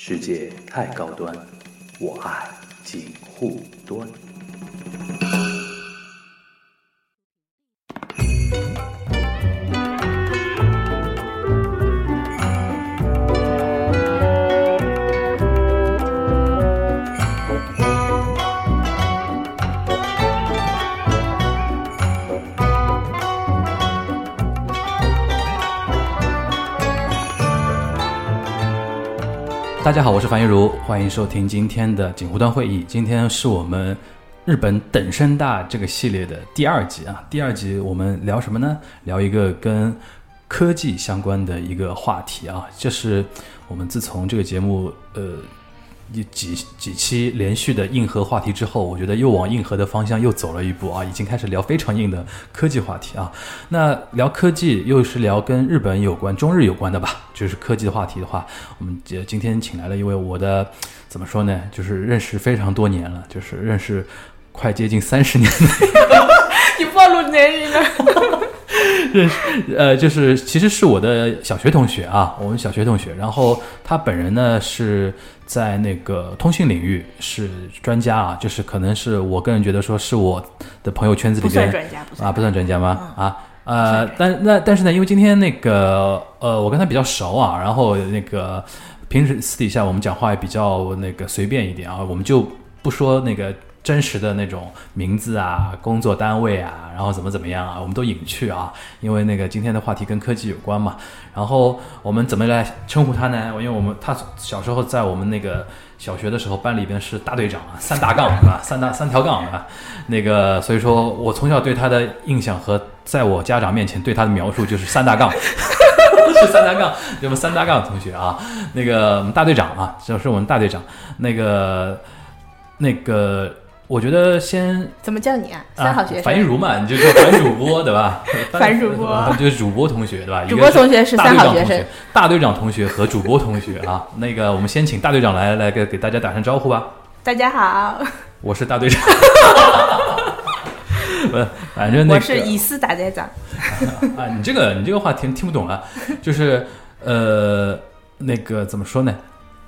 世界太高端，我爱锦护端。大家好，我是樊玉茹，欢迎收听今天的锦湖端会议。今天是我们日本等身大这个系列的第二集啊。第二集我们聊什么呢？聊一个跟科技相关的一个话题啊。这是我们自从这个节目呃几几期连续的硬核话题之后，我觉得又往硬核的方向又走了一步啊，已经开始聊非常硬的科技话题啊。那聊科技又是聊跟日本有关、中日有关的吧？就是科技的话题的话，我们今今天请来了一位我的怎么说呢？就是认识非常多年了，就是认识快接近三十年的 你暴露年龄了。认识，呃，就是其实是我的小学同学啊，我们小学同学。然后他本人呢是在那个通信领域是专家啊，就是可能是我个人觉得说是我的朋友圈子里不算边专家，不算啊，不算专家吗？啊。呃，但那但是呢，因为今天那个呃，我跟他比较熟啊，然后那个平时私底下我们讲话也比较那个随便一点啊，我们就不说那个真实的那种名字啊、工作单位啊，然后怎么怎么样啊，我们都隐去啊，因为那个今天的话题跟科技有关嘛。然后我们怎么来称呼他呢？因为我们他小时候在我们那个小学的时候，班里边是大队长啊，三大杠是吧？三大三条杠啊，那个所以说我从小对他的印象和在我家长面前对他的描述就是三大杠。是三大杠，我们三大杠同学啊，那个我们大队长啊，就是我们大队长。那个那个，我觉得先怎么叫你啊？啊三好学，生。樊玉茹嘛，你就叫樊主播对吧？樊主播 就是主播同学对吧？主播同学是三好学生，大队长同学和主播同学啊。那个，我们先请大队长来来给给大家打声招呼吧。大家好，我是大队长。不，反正那个我是以斯大队长。啊，你这个你这个话听听不懂啊，就是呃，那个怎么说呢？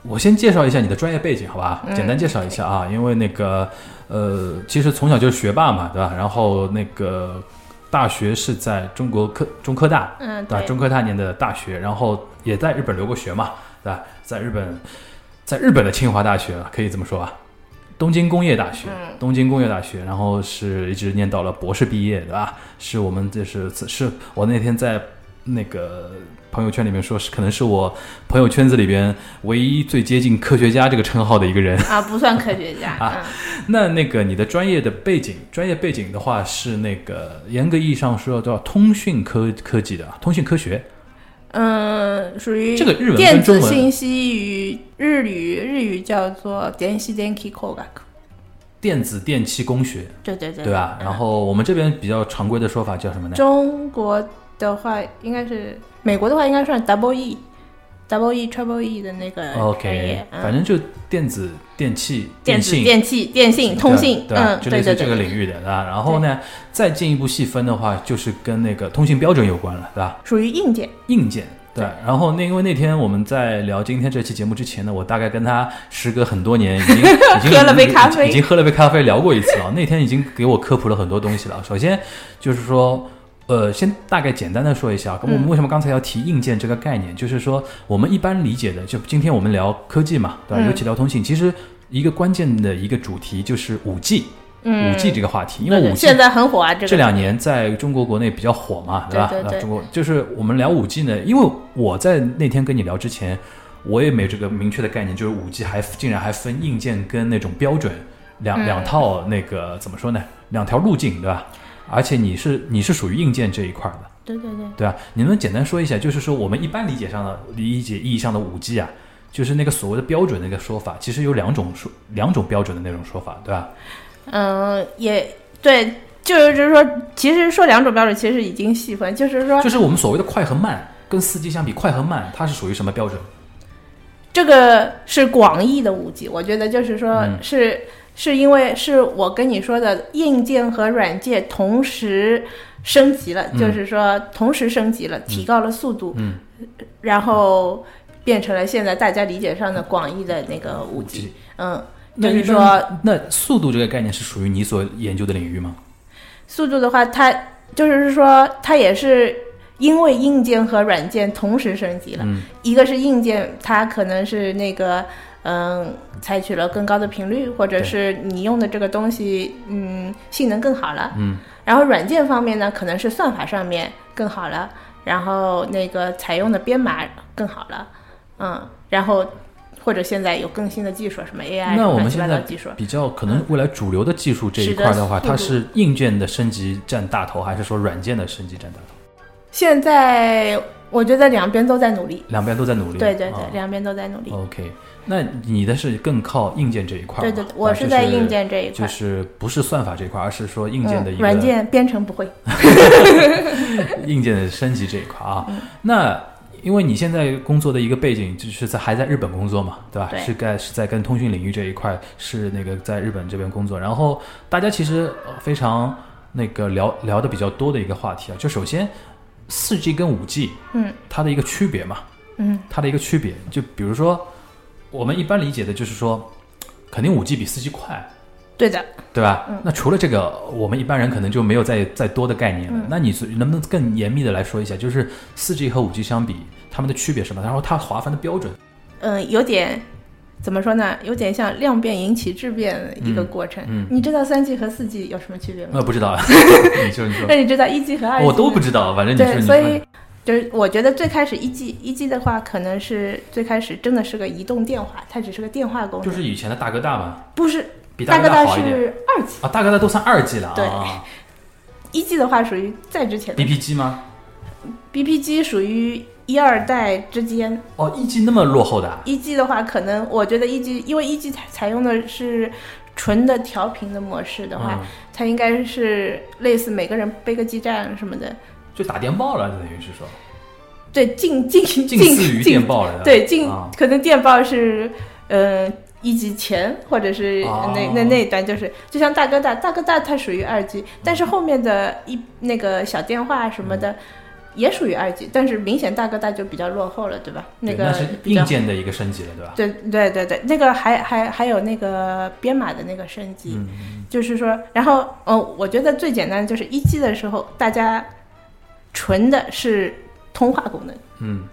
我先介绍一下你的专业背景，好吧？嗯简单介绍一下啊，因为那个呃，其实从小就是学霸嘛，对吧？然后那个大学是在中国科中科大，嗯，对吧？中科大念的大学，然后也在日本留过学嘛，对吧？在日本，在日本的清华大学可以这么说吧，东京工业大学，嗯东京工业大学，然后是一直念到了博士毕业，对吧？是我们这是是我那天在那个朋友圈里面说，是可能是我朋友圈子里边唯一最接近科学家这个称号的一个人。啊，不算科学家。啊嗯，那那个你的专业的背景，专业背景的话是那个严格意义上说叫通讯科科技的，通讯科学。嗯，属于这个日文电子信息与日语，日语叫做电子電気工学。电子电气工学，对对对，对吧？嗯然后我们这边比较常规的说法叫什么呢？中国的话应该是，美国的话应该算 double E，double E triple E 的那个 OK，嗯反正就电子电器电子信电器、电信、通信，对吧？嗯，就类似这个，领域的，对吧？然后呢，再进一步细分的话，就是跟那个通信标准有关了，对吧？属于硬件。硬件。对对，然后那因为那天我们在聊今天这期节目之前呢，我大概跟他时隔很多年，已经 已经喝了杯咖啡已经喝了杯咖啡聊过一次了。那天已经给我科普了很多东西了。首先就是说，呃，先大概简单的说一下，我们嗯为什么刚才要提硬件这个概念，就是说我们一般理解的，就今天我们聊科技嘛，对吧？嗯尤其聊通信，其实一个关键的一个主题就是五 G，嗯，五 G 这个话题，因为五 G 现在很火啊，这两年在中国国内比较火嘛，吧？对对对啊中国就是我们聊五 G 呢，因为我在那天跟你聊之前，我也没这个明确的概念，就是五 G 还竟然还分硬件跟那种标准两、嗯两套那个怎么说呢？两条路径，对吧？而且你是你是属于硬件这一块的，对对对，对啊？你能简单说一下，就是说我们一般理解上的理解意义上的五 G 啊，就是那个所谓的标准的一个说法，其实有两种说两种标准的那种说法，对吧？嗯，也对，就是就是说，其实说两种标准，其实已经细分，就是说就是我们所谓的快和慢，跟四 G 相比，快和慢它是属于什么标准？这个是广义的五 G，我觉得就是说嗯是、因为是我跟你说的硬件和软件同时升级了，嗯就是说同时升级了，提高了速度，嗯然后变成了现在大家理解上的广义的那个五 G。嗯，就是说那那速度这个概念是属于你所研究的领域吗？速度的话，它就是说它也是因为硬件和软件同时升级了。嗯一个是硬件，它可能是那个嗯，采取了更高的频率，或者是你用的这个东西嗯性能更好了。嗯。然后软件方面呢，可能是算法上面更好了，然后那个采用的编码更好了，嗯，然后或者现在有更新的技术，什么 AI 那我们现在糟技术，比较可能未来主流的技术这一块的话，它是硬件的升级占大头，还是说软件的升级占大头？现在我觉得两边都在努力，两边都在努力。对对对，啊两边都在努力。OK，那你的是更靠硬件这一块吗？对对对，我啊是在硬，件这一块。就是就是不是算法这一块，而是说硬件的一嗯，个软件编程不会。硬件的升级这一块啊。嗯那因为你现在工作的一个背景就是在还在日本工作嘛，对吧？对是在是在跟通讯领域这一块是那个在日本这边工作，然后大家其实呃非常那个聊聊的比较多的一个话题啊，就首先四 G 跟五 G 嗯它的一个区别嘛，嗯它的一个区别，就比如说我们一般理解的就是说，肯定五 G 比四 G 快，对的，对吧？嗯那除了这个，我们一般人可能就没有再再多的概念了。嗯那你能不能更严密的来说一下，就是四 G 和五 G 相比，它们的区别是什么？然后它划分的标准？嗯，有点怎么说呢？有点像量变引起质变的一个过程。嗯你知道三 G 和四 G 有什么区别吗？那不知道，你 说你说，那你知道一 G 和二 G？我都不知道，反正你说对，你说所以就是我觉得最开始一 G 一 G 的话，可能是最开始真的是个移动电话，它只是个电话功能，就是以前的大哥大嘛，不是比大哥大是二 G，啊，大哥大都算二 G 了对啊。一 G 的话属于再之前的 BP 机吗？？BP 机属于一二代之间，哦，一 G 那么落后的啊？一 G 的话，可能我觉得一 G，因为一 G 采采用的是纯的调频的模式的话，嗯，它应该是类似每个人背个基站什么的，就打电报了，等于是说对，近近近近似于电报了。对近、啊可能电报是呃一级前或者是哦那、那那一段就是就像大哥大，大哥大它属于二级但是后面的一那个小电话什么嗯的。也属于二级但是明显大哥大就比较落后了，对吧？那是硬件的一个升级了，对吧？对对对对，那个还还还有那个编码的那个升级，嗯，就是说，然后呃，我觉得最简单的就是一 G 的时候，大家纯的是通话功能，嗯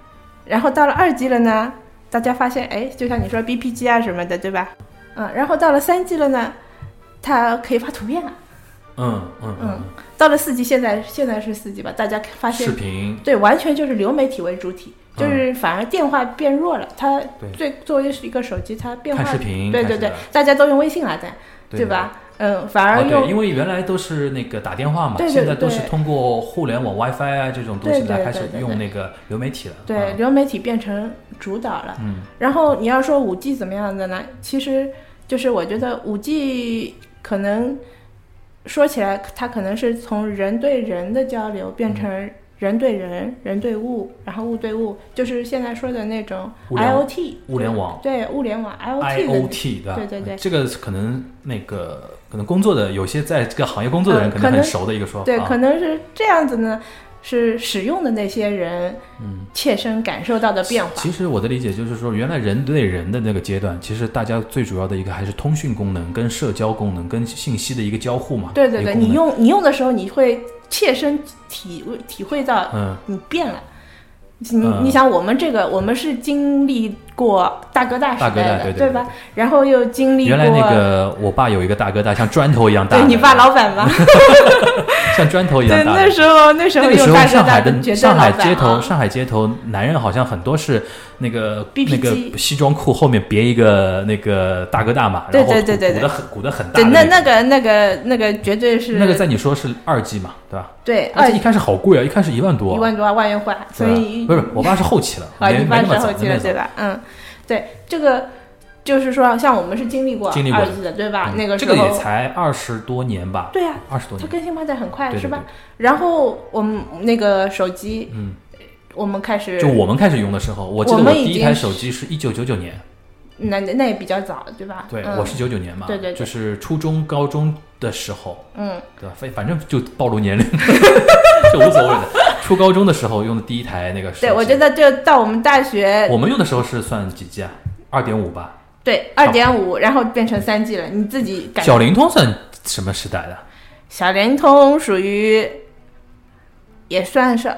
然后到了二 G 了呢，大家发现哎，就像你说 BPG 啊什么的，对吧？嗯，然后到了三 G 了呢，它可以发图片了。嗯嗯嗯，到了四 G，现在现在是四 G 吧？大家发现视频对，完全就是流媒体为主体，就是反而电话变弱了。它对最作为是一个手机，它变化看视频，对对对大家都用微信了，在对吧？嗯，反而对，因为原来都是那个打电话嘛，对对现在都是通过互联网 WiFi 啊这种东西来开始用那个流媒体了。对啊流媒体变成主导了。嗯然后你要说五 G 怎么样的呢？其实就是我觉得五 G 可能说起来，它可能是从人对人的交流变成人对人、人对物，然后物对物，就是现在说的那种 IOT 物联网对物联网 IOT 的 IOT 对？对对对这个可能那个可能工作的有些在这个行业工作的人嗯可能很熟的一个说法。对，啊可能是这样子呢，是使用的那些人嗯。切身感受到的变化。其实我的理解就是说，原来人对人的那个阶段，其实大家最主要的一个还是通讯功能、跟社交功能、跟信息的一个交互嘛。对对对，你用你用的时候，你会切身体会体会到嗯你变了。你嗯你想，我们这个我们是经历过大哥大时大哥大代的，对对对吧？然后又经历过原来那个我爸有一个大哥大，像砖头一样大的。对你爸老板吗？像砖头一，样大对。那时候那时候那个时候用大哥上海的上海街头，啊上海街头男人好像很多是那个那个西装裤后面别一个那个大哥大嘛，对然后对对对对鼓的很鼓的很大对，的那那那个那个那个绝对是那个在你说是二 G 嘛，对吧？对而且一开始好贵啊，一开始一万多，一万多万元换，所以不是我爸是后期了，啊，没一般没那么早是后期了，对？吧？嗯，对，这个就是说，像我们是经历过经历过二 G 的，对吧？嗯那个时候，这个也才二十多年吧，对呀、二十多年，它更新换代很快，对对是吧？然后我们那个手机，嗯，我们开始就我们开始用的时候，我记得我第一台手机是一九九九年，那那也比较早，对吧？对，嗯、我是九九年嘛，对对对就是初中、高中的时候，嗯，对吧？反反正就暴露年龄，就无所谓的。初高中的时候用的第一台那个手机。对，我觉得就到我们大学，我们用的时候是算几 G 啊？二点五吧。对，二点五，然后变成三 G 了，你自己感。小灵通算什么时代的？小灵通属于，也算是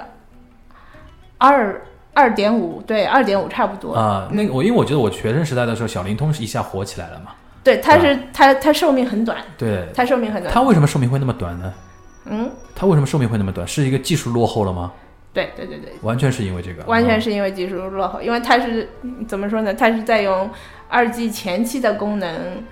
二二点五，对，二点五差不多。啊，那个我因为我觉得我学生时代的时候，小灵通是一下火起来了嘛。对，它是它它寿命很短，对，它寿命很短。它为什么寿命会那么短呢？嗯，它为什么寿命会那么短？是一个技术落后了吗？对对对对，完全是因为这个，完全是因为技术落后，因为它是怎么说呢？它是在用二 G 前期的功能，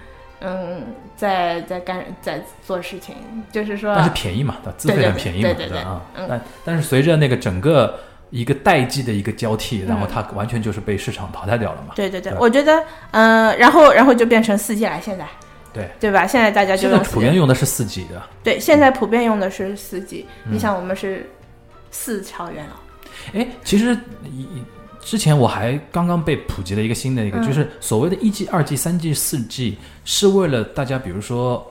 嗯，在在干在做事情，就是说，但是便宜嘛，它资费很便宜嘛，对对啊，但但是随着那个整个一个代际的一个交替，然后嗯它完全就是被市场淘汰掉了嘛。对对对，对我觉得，嗯，然后然后就变成四 G 了，现在，对。对吧？现在大家就普遍用的是四 G 的，对，现在普遍用的是四 G，嗯。你想我们是四超元老。哎，其实一之前我还刚刚被普及了一个新的一个，嗯。就是所谓的一 G、二 G、三 G、四 G，是为了大家比如说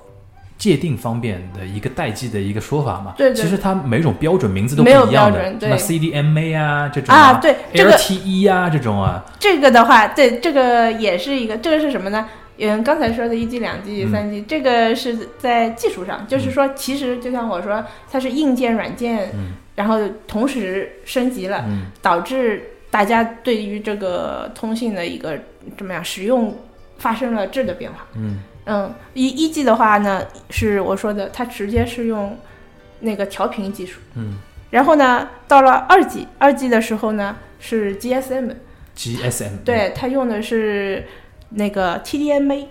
界定方面的一个代际的一个说法嘛。对对。其实它每种标准名字都不没有一样的，标准对。什么 CDMA 啊这种啊，对这个 LTE 啊这种啊，这个的话，对这个也是一个，这个是什么呢？嗯，刚才说的一 G、两 G、嗯。三 G，、这个是在技术上，就是说，其实就像我说，它是硬件、软件，嗯。然后同时升级了，嗯。导致大家对于这个通信的一个怎么样使用发生了质的变化。嗯嗯，一一 G 的话呢，是我说的，它直接是用那个调频技术，嗯。然后呢，到了二 G，二 G 的时候呢是 GSM，，GSM 对，它用的是那个 TDMA。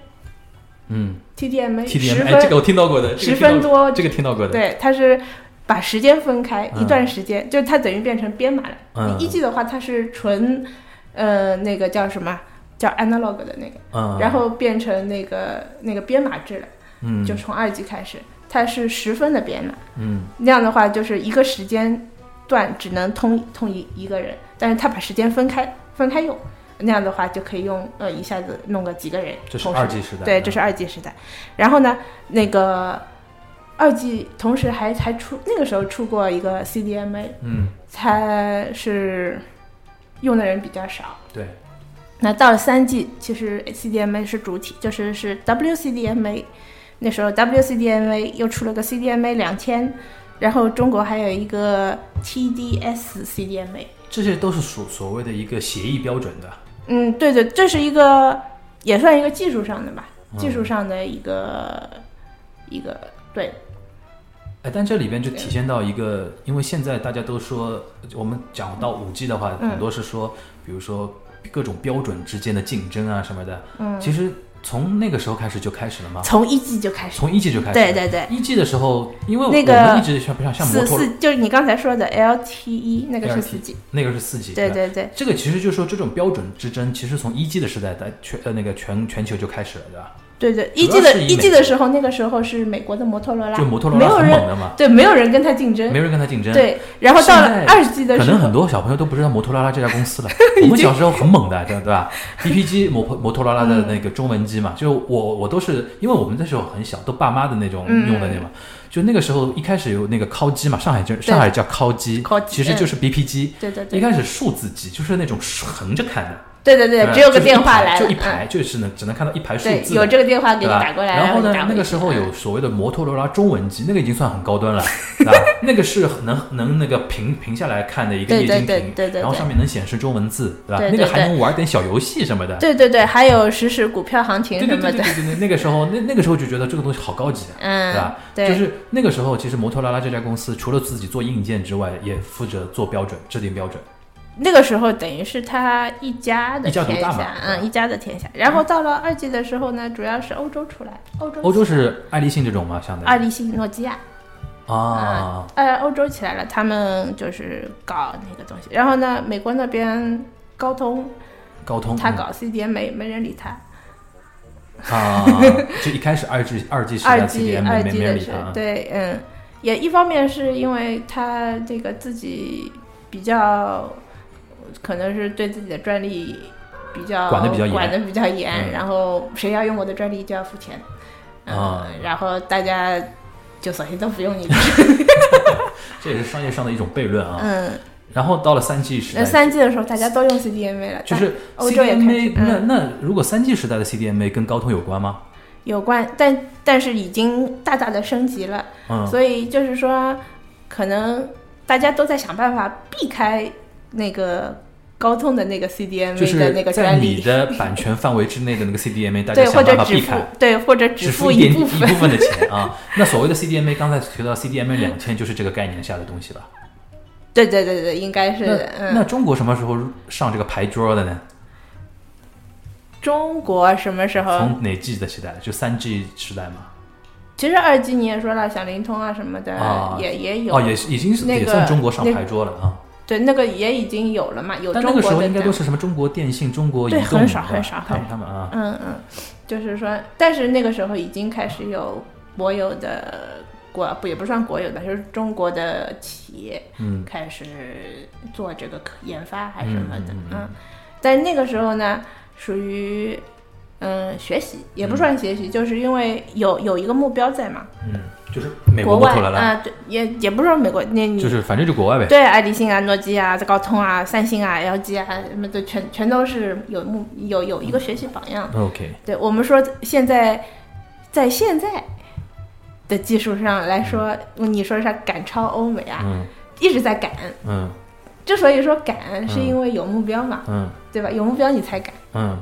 嗯。TDMA 十 TDM 哎分这个我听到过的，十分多，这个听到过的，对，它是把时间分开嗯。一段时间，就它等于变成编码了。嗯。你一 G 的话，它是纯呃那个叫什么叫 analog 的那个，嗯，然后变成那个那个编码制了，嗯就从二 G 开始，它是十分的编码。嗯那样的话，就是一个时间段只能通通一一个人，但是他把时间分开分开用，那样的话就可以用呃一下子弄个几个人。这是二 G 时代，对，这是二 G 时代。然后呢，那个二 G 同时还还出那个时候出过一个 CDMA，嗯它是用的人比较少。对，那到了三 G，其实 CDMA 是主体，就是是 WCDMA。那时候 WCDMA 又出了个 CDMA 两千，然后中国还有一个 TDS CDMA。这些都是所所谓的一个协议标准的，嗯，对对，这是一个也算一个技术上的吧，嗯。技术上的一个、一个对，哎，但这里边就体现到一个，因为现在大家都说，我们讲到五 G 的话，嗯。很多是说，比如说各种标准之间的竞争啊什么的。嗯，其实从那个时候开始就开始了吗？从一 G 就开始，从一 G 就开始。对对对，一 G 的时候，因为我那个们一直像不像像摩托就是你刚才说的 LTE 那个是四 G，那个是四 G，对对对，这个其实就是说这种标准之争，其实从一 G 的时代在全呃那个全全球就开始了，对吧？对对，一主 G 的一 G 的时候，那个时候是美国的摩托罗拉，就摩托罗拉没有人很猛的嘛，对，没有人跟他竞争。没，人跟他竞争。，对，然后到了二 G 的时候，可能很多小朋友都不知道摩托罗拉这家公司了。我们小时候很猛的，对对吧？BP 机摩摩托罗拉的那个中文机嘛，就我我都是因为我们那时候很小，都爸妈的那种嗯用的那嘛。就那个时候一开始有那个敲机嘛，上海就上海叫敲机其实就是 BP 机。对对对，一开始数字机就是那种横着看的，对对对，只有个电话来了，就一排，嗯，就是能只能看到一排数，字。有这个电话给？你打过来，然后呢那个时候嗯有所谓的摩托罗拉中文机，那个已经算很高端了，对吧？那个是能能那个屏屏下来看的一个液晶屏，对对对然后对上面能显示中文字，对吧？对对那个还能玩点小游戏什么的。对对对，还有实时股票行情什么的，对对对对，那个时候那那个时候就觉得这个东西好高级啊，对嗯吧？，对，就是那个时候，其实摩托罗拉这家公司除了自己做硬件之外，也负责做标准、制定标准。那个时候等于是他一家的天下，嗯，一家的天下。然后到了二季的时候呢，主要是欧洲出来，欧洲欧洲是爱立信这种吗？相当于爱立信、诺基亚，啊，呃，欧洲起来了，他们就是搞那个东西。然后呢，美国那边高通高通嗯。他搞 CDM 没没人理他，啊，就一开始二 G 二 G 时代 CDM 二没没人理他，对，嗯，也一方面是因为他这个自己比较，可能是对自己的专利比较管的比较严。管的比较严，嗯。然后谁要用我的专利就要付钱，嗯，啊。然后大家就索性都不用你的，这也是商业上的一种悖论啊。嗯，然后到了三 G 时三 G 的时候大家都用 CDMA 了，就是欧洲也开那嗯。那如果三 G 时代的 CDMA 跟高通有关吗？有关，但但是已经大大的升级了，嗯，所以就是说，可能大家都在想办法避开那个高通的那个 CDMA 的是那个在专利，你的版权范围之内的那个 CDMA，大家对，想办法避开。对，或者只只付一部分，部分的钱 啊，那所谓的 CDMA，刚才提到 CDMA 两千，就是这个概念下的东西吧？对对对对，应该是那的，那嗯，中国什么时候上这个牌桌的呢？中国什么时候？从哪 G 的时代？就三 G 时代嘛？其实二 G 你也说了，小灵通啊什么的，啊也也有，哦，也是已经是那个也算中国上牌桌了啊。对，那个也已经有了嘛，有但那个时候中国的应该都是什么中国电信、中国移对动，很少很少他们很他们啊，嗯嗯，就是说，但是那个时候已经开始有国有的国不也不算国有的，就是中国的企业嗯。开始做这个科研发还是什么的，嗯嗯。嗯。但那个时候呢，属于嗯学习，也不算学习，就是因为有有一个目标在嘛，嗯，就是美国外国摩托罗拉，啊、对，也也不是说美国，那你就是反正就国外呗。对，爱立信啊、诺基亚、高通啊、三星啊、LG 啊什么的，全全都是有目有有一个学习榜样。OK，对我们说，现在在现在的技术上来说，你说是赶超欧美啊，嗯一直在赶。嗯之所以说赶，是因为有目标嘛，嗯对吧？有目标你才赶。嗯，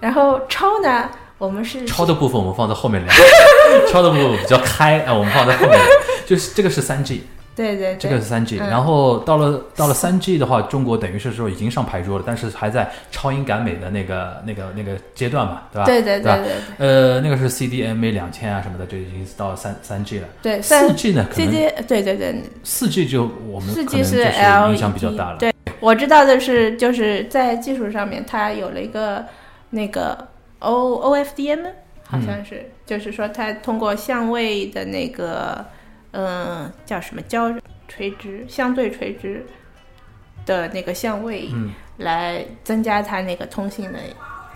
然后超呢，我们是超的部分我们放在后面聊，超的部分比较开啊，我们放在后面聊。就是这个是三 G，对对对，这个是三 G，嗯然后到了到了三 G 的话，中国等于是说已经上牌桌了，但是还在超英赶美的那个那个那个阶段嘛，对吧？对对吧对对呃，那个是 CDMA 两千啊什么的，就已经到三三 G 了。对，四 G 呢，可 C 能 D 对对对，四 G 就我们四可 G 是是 LED，影响比较大了。对，我知道的是，就是在技术上面，它有了一个那个 O O F D M，好像是，就是说它通过相位的那个，嗯、叫什么交垂直相对垂直的那个相位，嗯来增加它那个通信的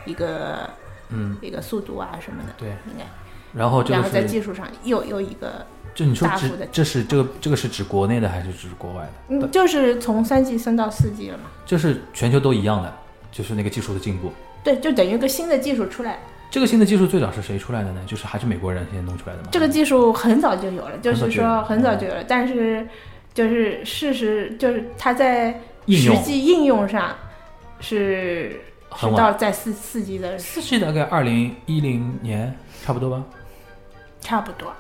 一个嗯，一个速度啊什么的，对。应该。然后这个然后在，技术上又又一个，就你说指这是这个这个是指国内的还是指国外的？嗯，就是从三 G 升到四 G 了嘛。就是全球都一样的，就是那个技术的进步。对，就等于一个新的技术出来。这个新的技术最早是谁出来的呢？就是还是美国人先弄出来的吗？这个技术很早就有了，就是说很很早就有了，但是就是事实就是它在实际应用上是是很到在四四 G 的四 G 大概二零一零年差不多吧，差不多，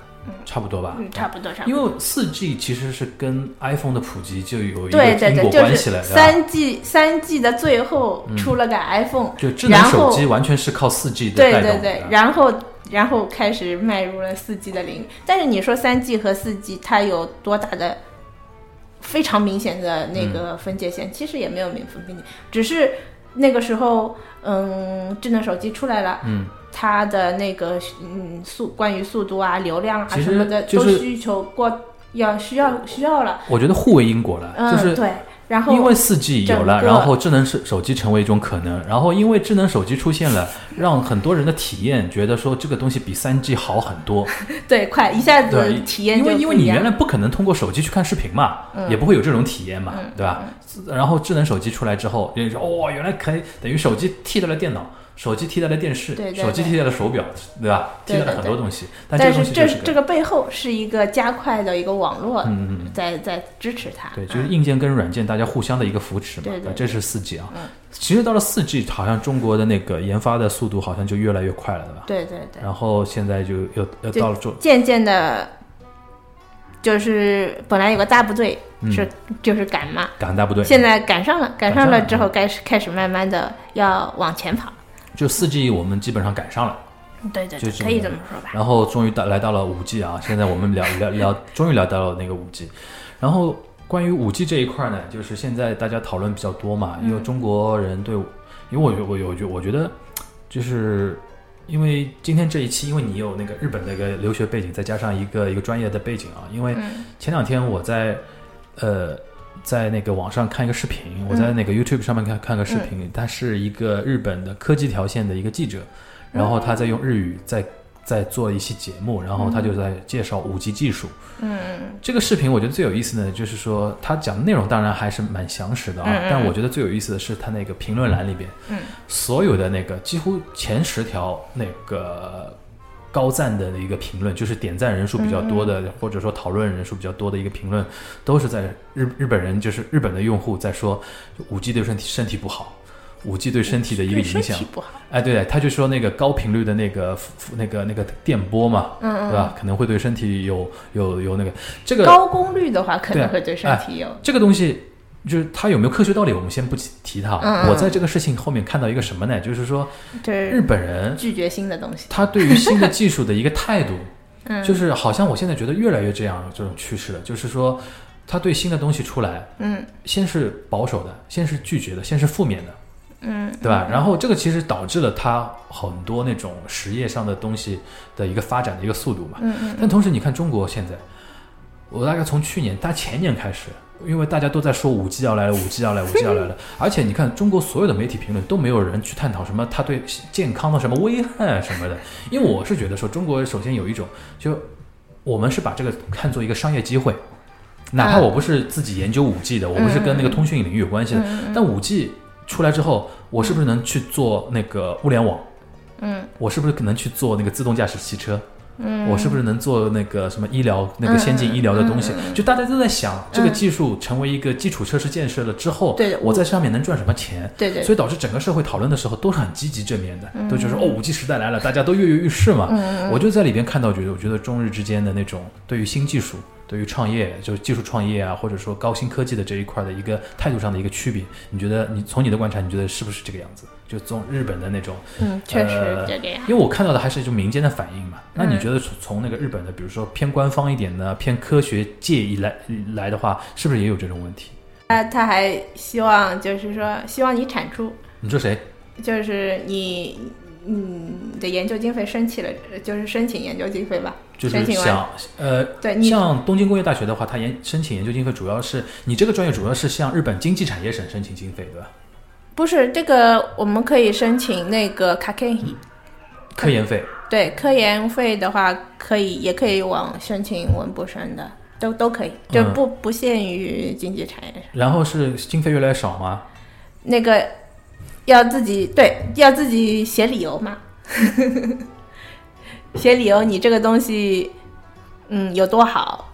差不多吧。嗯，差不多差不因。为四 G 其实是跟 iPhone 的普及就有一个对对对，因果就是关系了？三 G 三 G 的最后出了个 iPhone，、就智能手机完全是靠四 G 的对带动的，对对，然后然后开始迈入了四 G 的领域。但是你说三 G 和四 G 它有多大的非常明显的那个分界线？其实也没有明分界，只是那个时候，嗯，智能手机出来了，嗯，它的那个嗯速关于速度啊、流量啊什么的就是都需求过要需要需要了，我觉得互为因果了，嗯，就是对，然后因为四 G 有了，然后智能手手机成为一种可能，然后因为智能手机出现了，让很多人的体验觉得说这个东西比三 G 好很多，对快一下子，体验因为因为你原来不可能通过手机去看视频嘛，嗯。也不会有这种体验嘛，嗯对吧？然后智能手机出来之后，人家说哦，原来可以等于手机替代了电脑，手机替代了电视，对对手机替代了手表，对吧？替代了很多东西，但是这个东西就是个这个背后是一个加快的一个网络嗯嗯嗯。在在支持它。对，就是嗯硬件跟软件大家互相的一个扶持嘛，对对这是四 G 啊。嗯其实到了四 G，好像中国的那个研发的速度好像就越来越快了，对吧？对对对，然后现在就又又到了中，渐渐的，就是本来有个大部队嗯是就是赶嘛，赶大部队，现在赶上了，赶上了了之后，开始开始慢慢的要往前跑。就四 G 我们基本上赶上了，对对对，就是可以这么说吧。然后终于到来到了五 G 啊，现在我们聊聊聊，终于聊到了那个五 G。然后关于五 G 这一块呢，就是现在大家讨论比较多嘛，因为中国人对，因为我我有觉我觉得就是。因为今天这一期，因为你有那个日本的一个留学背景，再加上一个一个专业的背景啊，因为嗯前两天我在呃在那个网上看一个视频，我在那个 YouTube 上面看看个视频，他是一个日本的科技条线的一个记者，然后他在用日语在在做一期节目，然后他就在介绍五 G 技术。嗯。这个视频我觉得最有意思的就是说，他讲的内容当然还是蛮详实的啊，但我觉得最有意思的是他那个评论栏里边，嗯，所有的那个几乎前十条那个高赞的一个评论，就是点赞人数比较多的，或者说讨论人数比较多的一个评论，都是在日日本人，就是日本的用户在说五 G 对身体身体不好。五 G 对身体的一个影响。哎，对他就说那个高频率的那个那个那个电波嘛，嗯嗯对吧？可能会对身体有有有那个这个高功率的话，可能会对身体有。这个东西就是它有没有科学道理，我们先不提提它。嗯嗯我在这个事情后面看到一个什么呢？就是说日本人拒绝新的东西。他对于新的技术的一个态度，嗯，就是好像我现在觉得越来越这样这种趋势了，就是说他对新的东西出来，嗯先是保守的，先是拒绝的，先是负面的。嗯，对吧？然后这个其实导致了他很多那种实业上的东西的一个发展的一个速度嘛。嗯嗯但同时，你看中国现在，我大概从去年、大前年开始，因为大家都在说五 G 要来了，五 G 要来，五 G 要来了，而且你看中国所有的媒体评论都没有人去探讨什么它对健康的什么危害什么的。因为我是觉得说，中国首先有一种，就我们是把这个看作一个商业机会。哪怕嗯我不是自己研究五 G 的，我不是跟那个通讯领域有关系的，但五 G 出来之后，我是不是能去做那个物联网？嗯我是不是可能去做那个自动驾驶汽车？嗯，我是不是能做那个什么医疗那个先进医疗的东西？就大家都在想，这个技术成为一个基础设施建设了之后，对我在上面能赚什么钱？对对，所以导致整个社会讨论的时候都是很积极正面的，嗯。都觉得说哦，五 G 时代来了，大家都跃跃欲试嘛。我就在里边看到，觉得我觉得中日之间的那种对于新技术、对于创业，就是技术创业啊，或者说高新科技的这一块的一个态度上的一个区别。你觉得你从你的观察，你觉得是不是这个样子？就从日本的那种，嗯，确实呃这个样。因为我看到的还是就民间的反应嘛。那你嗯觉得从从那个日本的，比如说偏官方一点的、偏科学界一来来的话，是不是也有这种问题？他他还希望就是说，希望你产出，你说谁？就是你嗯你的研究经费申请了，就是申请研究经费吧。就是想呃，对你像东京工业大学的话，它研申请研究经费主要是你这个专业主要是向日本经济产业省申请经费，对吧？不是这个，我们可以申请那个 k e n 科研费。对科研费的话，可以也可以往申请文部生的，都都可以，就嗯不不限于经济产业。然后是经费越来越少吗？那个要自己对，要自己写理由嘛，写理由，你这个东西，嗯，有多好，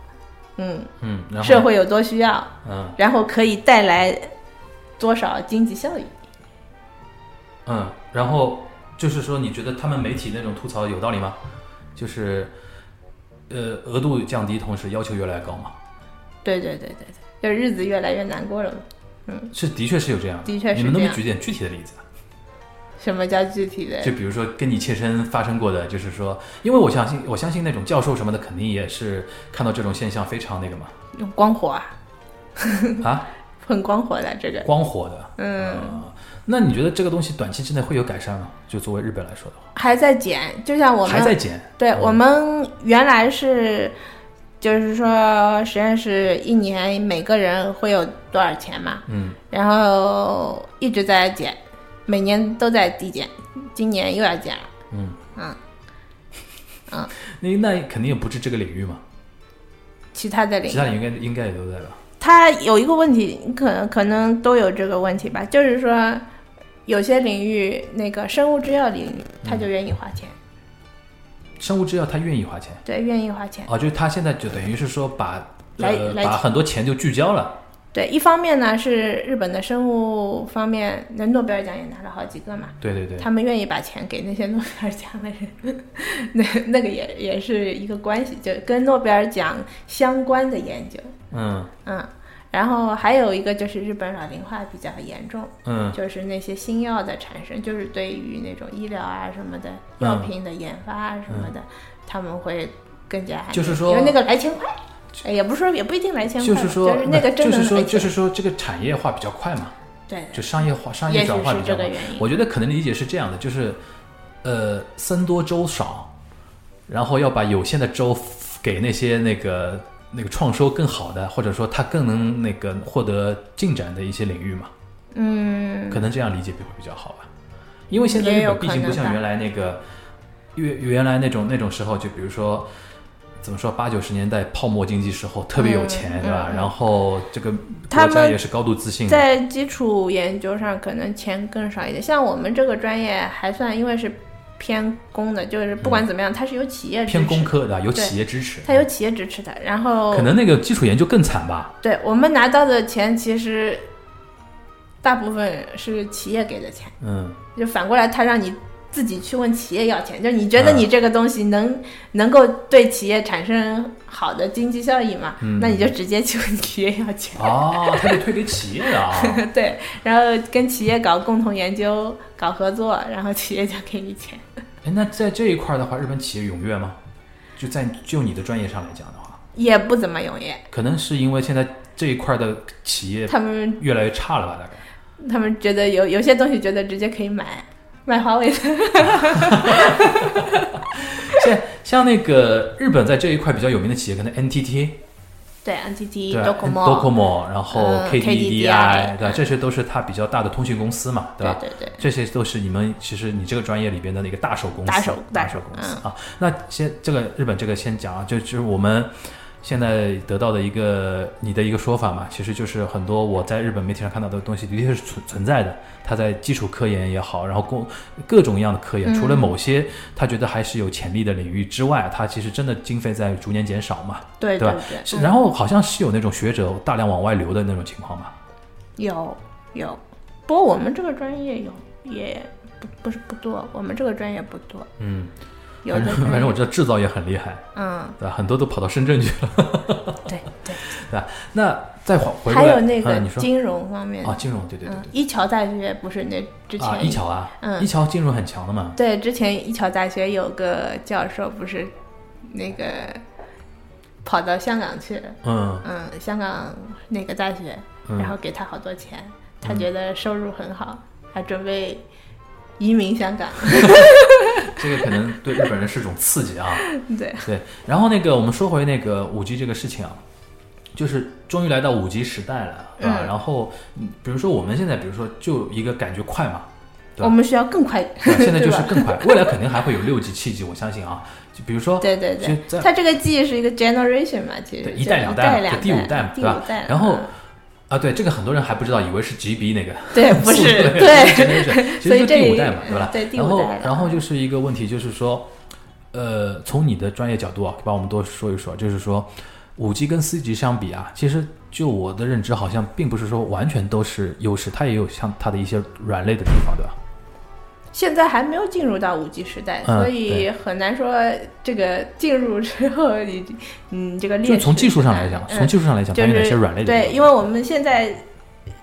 嗯，嗯，然后社会有多需要，嗯然后可以带来多少经济效益。嗯，然后就是说，你觉得他们媒体那种吐槽有道理吗？就是呃，额度降低，同时要求越来越高嘛？对对对对对，就日子越来越难过了嘛。是，的确是有这样。的确是你们能不能举点具体的例子？什么叫具体的？就比如说跟你切身发生过的，就是说，因为我相信，我相信那种教授什么的，肯定也是看到这种现象非常那个嘛用光火啊，啊，很光火的这个。光火的。嗯，啊那你觉得这个东西短期之内会有改善吗？就作为日本来说的话，还在减，就像我们还在减。对、嗯我们原来是，就是说实验室一年每个人会有多少钱嘛，嗯，然后一直在减，每年都在递减，今年又要减了。嗯嗯 嗯，那那肯定也不是这个领域嘛，其他的领域其他领域应该应该也都在吧？他有一个问题，可能可能都有这个问题吧，就是说有些领域那个生物制药领域，他就愿意花钱，生物制药他愿意花钱对，愿意花钱。哦，就是他现在就等于是说把来把很多钱就聚焦了。对，一方面呢是日本的生物方面，那诺贝尔奖也拿了好几个嘛，对对对，他们愿意把钱给那些诺贝尔奖的人，那那个也也是一个关系，就跟诺贝尔奖相关的研究，嗯。嗯，然后还有一个就是日本老龄化比较严重，嗯。就是那些新药的产生，就是对于那种医疗啊什么的嗯药品的研发啊什么的，他们会更加就是说因为那个来钱快，哎也不是说也不一定来钱快，就是说就是那个真就是说就是说这个产业化比较快嘛，对，就商业化商业转化比较快。我觉得可能理解是这样的，就是呃僧多粥少，然后要把有限的粥给那些那个那个创收更好的，或者说他更能那个获得进展的一些领域嘛。嗯，可能这样理解会比较好吧。因为现在日本毕竟不像原来那个，原原来那种那种时候，就比如说。怎么说？八九十年代泡沫经济时候特别有钱，嗯对吧？嗯然后这个国家也是高度自信的，在基础研究上可能钱更少一点。像我们这个专业还算，因为是偏工的，就是不管怎么样，它是有企业偏工科的，有企业支持。它有企业支持的。然后可能那个基础研究更惨吧？对我们拿到的钱，其实大部分是企业给的钱，嗯，就反过来他让你。自己去问企业要钱，就是你觉得嗯你这个东西能、能够对企业产生好的经济效益嘛？嗯那你就直接去问企业要钱。哦，他得推给企业啊。对，然后跟企业搞共同研究、搞合作，然后企业就给你钱。哎，那在这一块的话，日本企业踊跃吗？就在就你的专业上来讲的话，也不怎么踊跃，可能是因为现在这一块的企业他们越来越差了吧？大概。他们觉得有有些东西觉得直接可以买，买华为的。像像那个日本在这一块比较有名的企业，可能 NTT 对，NTT、对 Docomo，Docomo，然后嗯 KDDI，KDDI 对吧？这些都是它比较大的通讯公司嘛，对吧？对对对这些都是你们其实你这个专业里边的那个大手公司，大手大大手公司、啊。那先这个日本这个先讲啊，就就是我们现在得到的一个你的一个说法嘛，其实就是很多我在日本媒体上看到的东西的确是存存在的。他在基础科研也好，然后工各种各样的科研，嗯。除了某些他觉得还是有潜力的领域之外，他其实真的经费在逐年减少嘛，对对对对，是，嗯然后好像是有那种学者大量往外流的那种情况嘛。有有，不过我们这个专业有也不不是不多，我们这个专业不多，嗯，有反的正反正我知道制造业很厉害，嗯，对吧？很多都跑到深圳去了，对对，对吧？那再回回还有那个金融方面啊，金融，对对对嗯，一桥大学不是那之前一桥啊，嗯一桥金融很强的嘛，对，之前一桥大学有个教授不是那个跑到香港去了，嗯。嗯，香港那个大学，嗯。然后给他好多钱，他觉得收入很好，还准备移民香港。这个可能对日本人是种刺激啊。对，对，然后那个我们说回那个五 G 这个事情啊，就是终于来到五 G 时代了，对吧？嗯然后，嗯比如说我们现在，比如说就一个感觉快嘛，对吧我们需要更快。现在 就是更快，未来肯定还会有六 G、七 G，我相信啊。就比如说，对对对它这个 G 是一个 generation 嘛，其实对一代两代第五代嘛对吧。然后嗯啊，对这个很多人还不知道，以为是 GB 那个，对，不是对，对，其实就所以第五代嘛，对吧？对第然后五代了。然后就是一个问题，就是说，呃，从你的专业角度啊，帮我们多说一说，就是说，五 G 跟四 G 相比啊，其实就我的认知，好像并不是说完全都是优势，它也有像它的一些软肋的地方，对吧？现在还没有进入到五 G 时代，嗯所以很难说这个进入之后你嗯这个劣势就从技术上来讲，嗯从技术上来讲，它就有哪些是软肋？对，因为我们现在。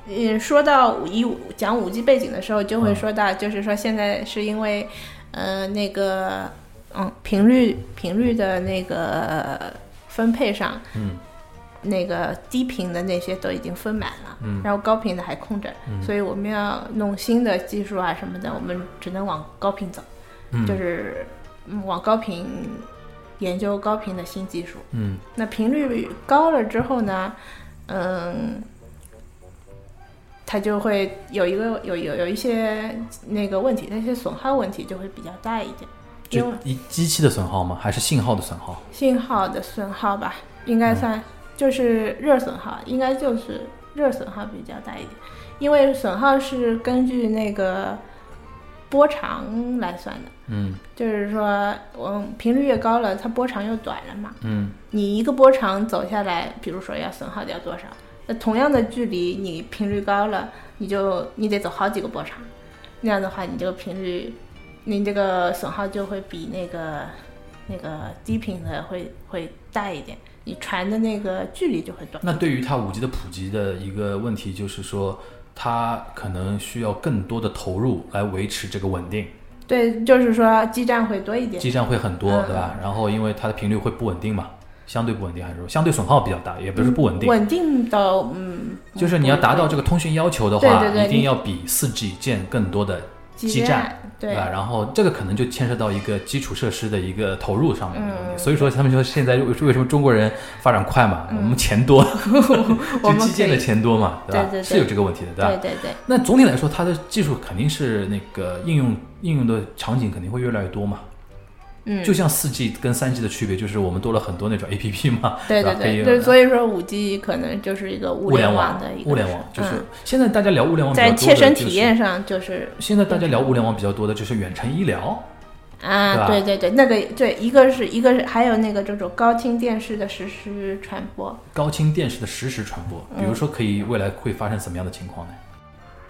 嗯，说到以五讲五 G 背景的时候，就会嗯说到，就是说现在是因为，呃，那个，嗯，频率频率的那个分配上，嗯那个低频的那些都已经分满了，嗯然后高频的还空着，嗯所以我们要弄新的技术啊什么的，我们只能往高频走，嗯，就是嗯往高频研究高频的新技术。嗯那频率高了之后呢，嗯，它就会有一个有有有一些那个问题，那些损耗问题就会比较大一点，因就为一机器的损耗吗？还是信号的损耗？信号的损耗吧，应嗯该算就是热损耗，应该就是热损耗比较大一点，因为损耗是根据那个波长来算的，嗯就是说，嗯，频率越高了，它波长又短了嘛。嗯你一个波长走下来，比如说要损耗掉多少？那同样的距离，你频率高了，你就你得走好几个波长，那样的话，你这个频率，你这个损耗就会比那个那个低频的会会大一点，你传的那个距离就会短。那对于它五 G 的普及的一个问题，就是说，它可能需要更多的投入来维持这个稳定，对，就是说基站会多一点。基站会很多，嗯对吧？然后因为它的频率会不稳定嘛，相对不稳定还是说相对损耗比较大，也不是不稳定，稳定的，嗯，就是你要达到这个个通讯要求的话，对对对一定要比四 G 建更多的基基站，对吧？然后这个可能就牵涉到一个基础设施的一个投入上面的问题。嗯所以说，他们说现在为为什么中国人发展快嘛？我们钱多，就基建的钱多嘛，吧？对对对是有这个问题的，对吧？对对对，那总体来说，它的技术肯定是那个应用应用的场景肯定会越来越多嘛。嗯，就像四 G 跟三 G 的区别，就是我们多了很多那种 APP 嘛，对对对，对，所以说五 G 可能就是一个物物联网的一个物联网就是嗯现在大家聊物联网比较在切身体验上就是现在大家聊物联网比较多的就是远程医疗，啊，对对对，那个对，一个是一个是还有那个这种高清电视的实时传播，高清电视的实时传播，比如说可以未来会发生什么样的情况呢？嗯，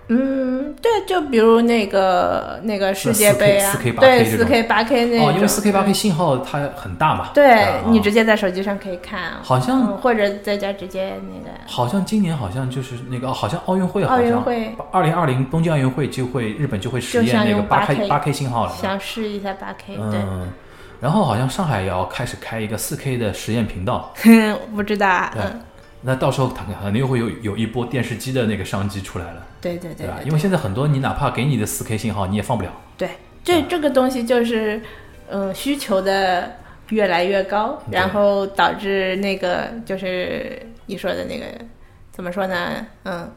对，就比如那个那个世界杯啊，4K 8K 对，四 K 八 K 那种，哦，因为四 K 八 K 嗯信号它很大嘛，对吧你直接在手机上可以看啊，好像嗯，或者在家直接那个。好像今年好像就是那个，哦好像奥运会好奥运像会。二零二零东京奥运会就会日本就会实验那个八 K8K 八 K 信号了，想试一下八 K，对，嗯，然后好像上海也要开始开一个四 K 的实验频道，不知道啊，对。嗯，那到时候它肯定又会有有一波电视机的那个商机出来了，对对对因为现在很多你哪怕给你的四 K 信号你也放不了，对，这这个东西就是，嗯、需求的越来越高，然后导致那个就是你说的那个怎么说呢？嗯，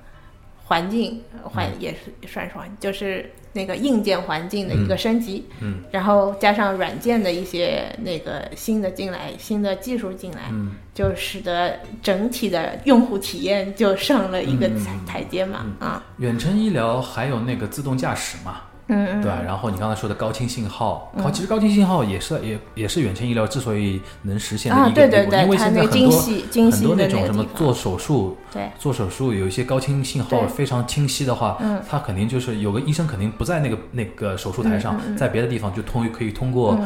环境环也是算是环，就是那个硬件环境的一个升级，嗯。然后加上软件的一些那个新的进来，新的技术进来，嗯。就使得整体的用户体验就上了一个嗯。台台阶嘛，啊，远程医疗还有那个自动驾驶嘛，嗯嗯，对吧？然后你刚才说的高清信号，高其实高清信号也是也也是远程医疗之所以能实现的啊，一个对对对，地步因为现在很多很多的那种什么做手术，对。做手术有一些高清信号非常清晰的话，嗯。他肯定就是有个医生肯定不在那个那个手术台上，在别的地方就通可以通过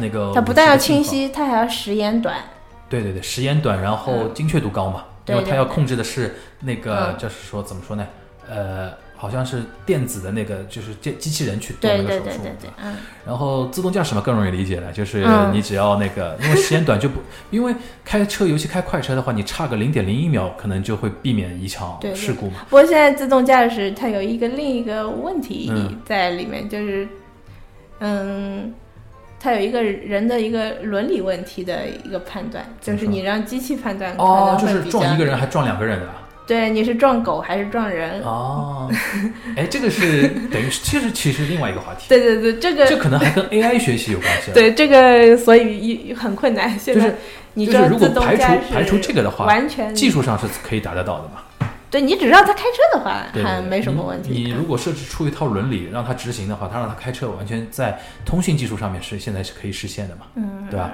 那个。他不但要清晰，他还要时延短。对对对，时延短，然后嗯。精确度高嘛，对因为他要控制的是那个嗯。就是说怎么说呢，呃，好像是电子的那个就是机机器人去做对那个手术，对对对对，嗯，然后自动驾驶嘛更容易理解了，就是嗯。你只要那个，因为时间短就不，因为开车尤其开快车的话，你差个零点零一秒，可能就会避免一场对对。事故嘛。不过现在自动驾驶它有一个另一个问题嗯在里面，就是，嗯，它有一个人的一个伦理问题的一个判断，就是你让机器判断，哦，就是撞一个人还撞两个人的。对，你是撞狗还是撞人？哦，哎，这个是 等于是其实其实另外一个话题，对对对，这个这可能还跟 AI 学习有关系。，对这个，所以一很困难。现在就是如果排除排除这个的话完全技术上是可以达得到的嘛。对你只让他开车的话，还没什么问题。你如果设置出一套伦理让他执行的话，他让他开车，完全在通信技术上面是现在是可以实现的嘛。嗯，对吧？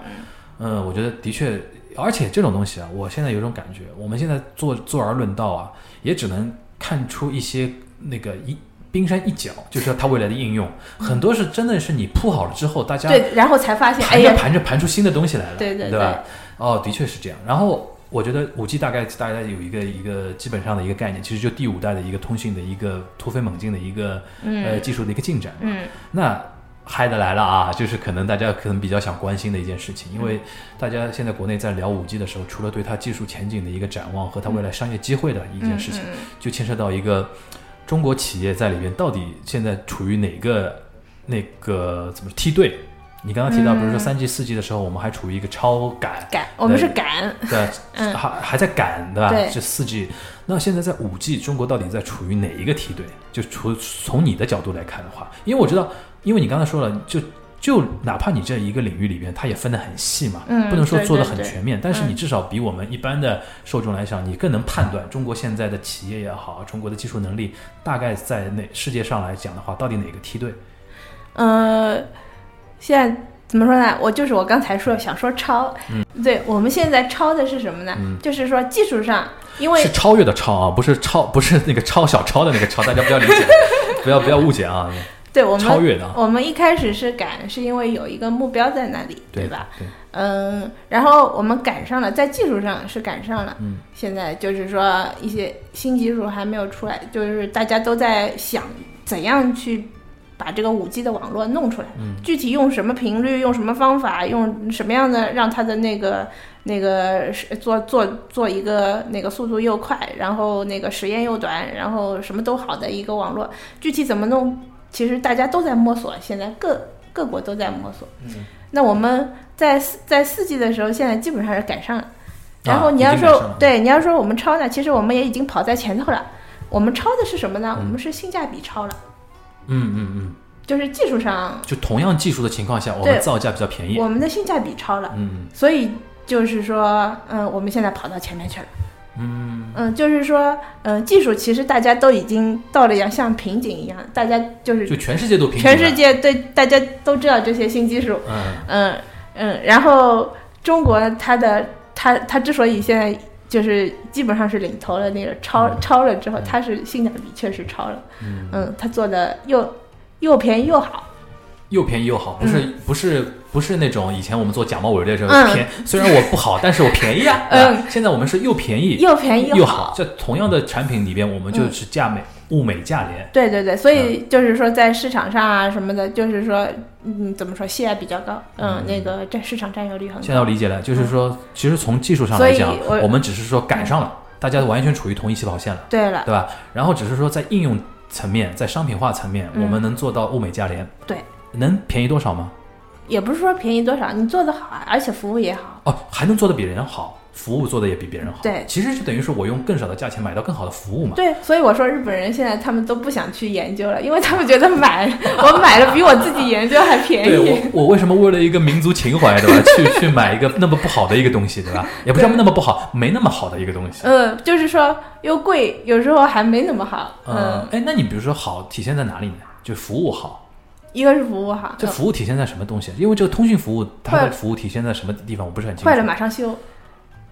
嗯，我觉得的确，而且这种东西啊，我现在有种感觉，我们现在坐坐而论道啊，也只能看出一些那个一冰山一角，就是它未来的应用，很多是真的是你铺好了之后，大家对，然后才发现，盘着盘着盘出新的东西来了，对对对吧？哦，的确是这样。然后我觉得五 G 大概大家有一个一个基本上的一个概念，其实就第五代的一个通讯的一个突飞猛进的一个、呃技术的一个进展。嗯那嗨的来了啊，就是可能大家可能比较想关心的一件事情，因为大家现在国内在聊五 G 的时候，除了对它技术前景的一个展望和它未来商业机会的一件事情，嗯就牵涉到一个中国企业在里边到底现在处于哪个那个怎么梯队？你刚刚提到，嗯比如说三 G、四 G 的时候，我们还处于一个超赶，赶，我们是赶，对，嗯还还在赶，对吧？对是四 G。那现在在五 G，中国到底在处于哪一个梯队？就除从你的角度来看的话，因为我知道，因为你刚才说了，就就哪怕你这一个领域里边，它也分得很细嘛，嗯不能说做得对对对很全面，但是嗯你至少比我们一般的受众来讲，你更能判断中国现在的企业也好，中国的技术能力大概在哪世界上来讲的话，到底哪个梯队？呃，现在怎么说呢？我就是我刚才说想说超，嗯对我们现在超的是什么呢？就是说技术上，因为是超越的超啊，不是超，不是那个超小超的那个超，大家不要理解，不要不要误解啊，对我们超越的啊，我们一开始是赶，是因为有一个目标在那里，对吧？？对，嗯，然后我们赶上了，在技术上是赶上了。嗯，现在就是说一些新技术还没有出来，就是大家都在想怎样去把这个五 G 的网络弄出来。嗯，具体用什么频率，用什么方法，用什么样的让它的那个那个是做做做一个那个速度又快，然后那个时间又短，然后什么都好的一个网络，具体怎么弄，其实大家都在摸索，现在各各国都在摸索。嗯，那我们在在四 G 的时候，现在基本上是赶上了。然后啊你要说、对你要说我们超呢，其实我们也已经跑在前头了。我们超的是什么呢？嗯我们是性价比超了。嗯嗯嗯，就是技术上就同样技术的情况下，我们造价比较便宜。我们的性价比超了，嗯所以就是说，嗯，我们现在跑到前面去了。嗯。嗯，就是说，嗯，技术其实大家都已经到了一样像瓶颈一样，大家就是就全世界都平全世界对大家都知道这些新技术，嗯。嗯嗯，然后中国它的它它之所以现在就是基本上是领头了，那个超、嗯超了之后，它是性价比确实超了，嗯，嗯，它做的又又便宜又好，又便宜又好，不是、不是不是那种以前我们做假冒伪劣的时候嗯便，虽然我不好，但是我便宜啊。嗯啊现在我们是又便宜又便宜又好。在同样的产品里边，我们就是价美、物美价廉。对对对，所以就是说在市场上啊什么的，就是说，嗯，怎么说，性价比较高，嗯，嗯那个占市场占有率很高。现在我理解了，就是说，其实从技术上来讲，我我们只是说赶上了，大家完全处于同一起跑线了，对了，对吧？然后只是说在应用层面，在商品化层面，嗯我们能做到物美价廉。对，能便宜多少吗？也不是说便宜多少，你做的好啊，而且服务也好。哦，还能做的比人好，服务做的也比别人好。对其实就等于是我用更少的价钱买到更好的服务嘛。对，所以我说日本人现在他们都不想去研究了，因为他们觉得买我买了比我自己研究还便对宜。我，我为什么为了一个民族情怀，对吧？去去买一个那么不好的一个东西，对吧？也不是那么不好，没那么好的一个东西。嗯，就是说又贵，有时候还没那么好。嗯嗯，，哎，那你比如说好体现在哪里呢？就服务好，一个是服务哈，这服务体现在什么东西？因为这个通讯服务，它的服务体现在什么地方，我不是很清楚。坏了马上修。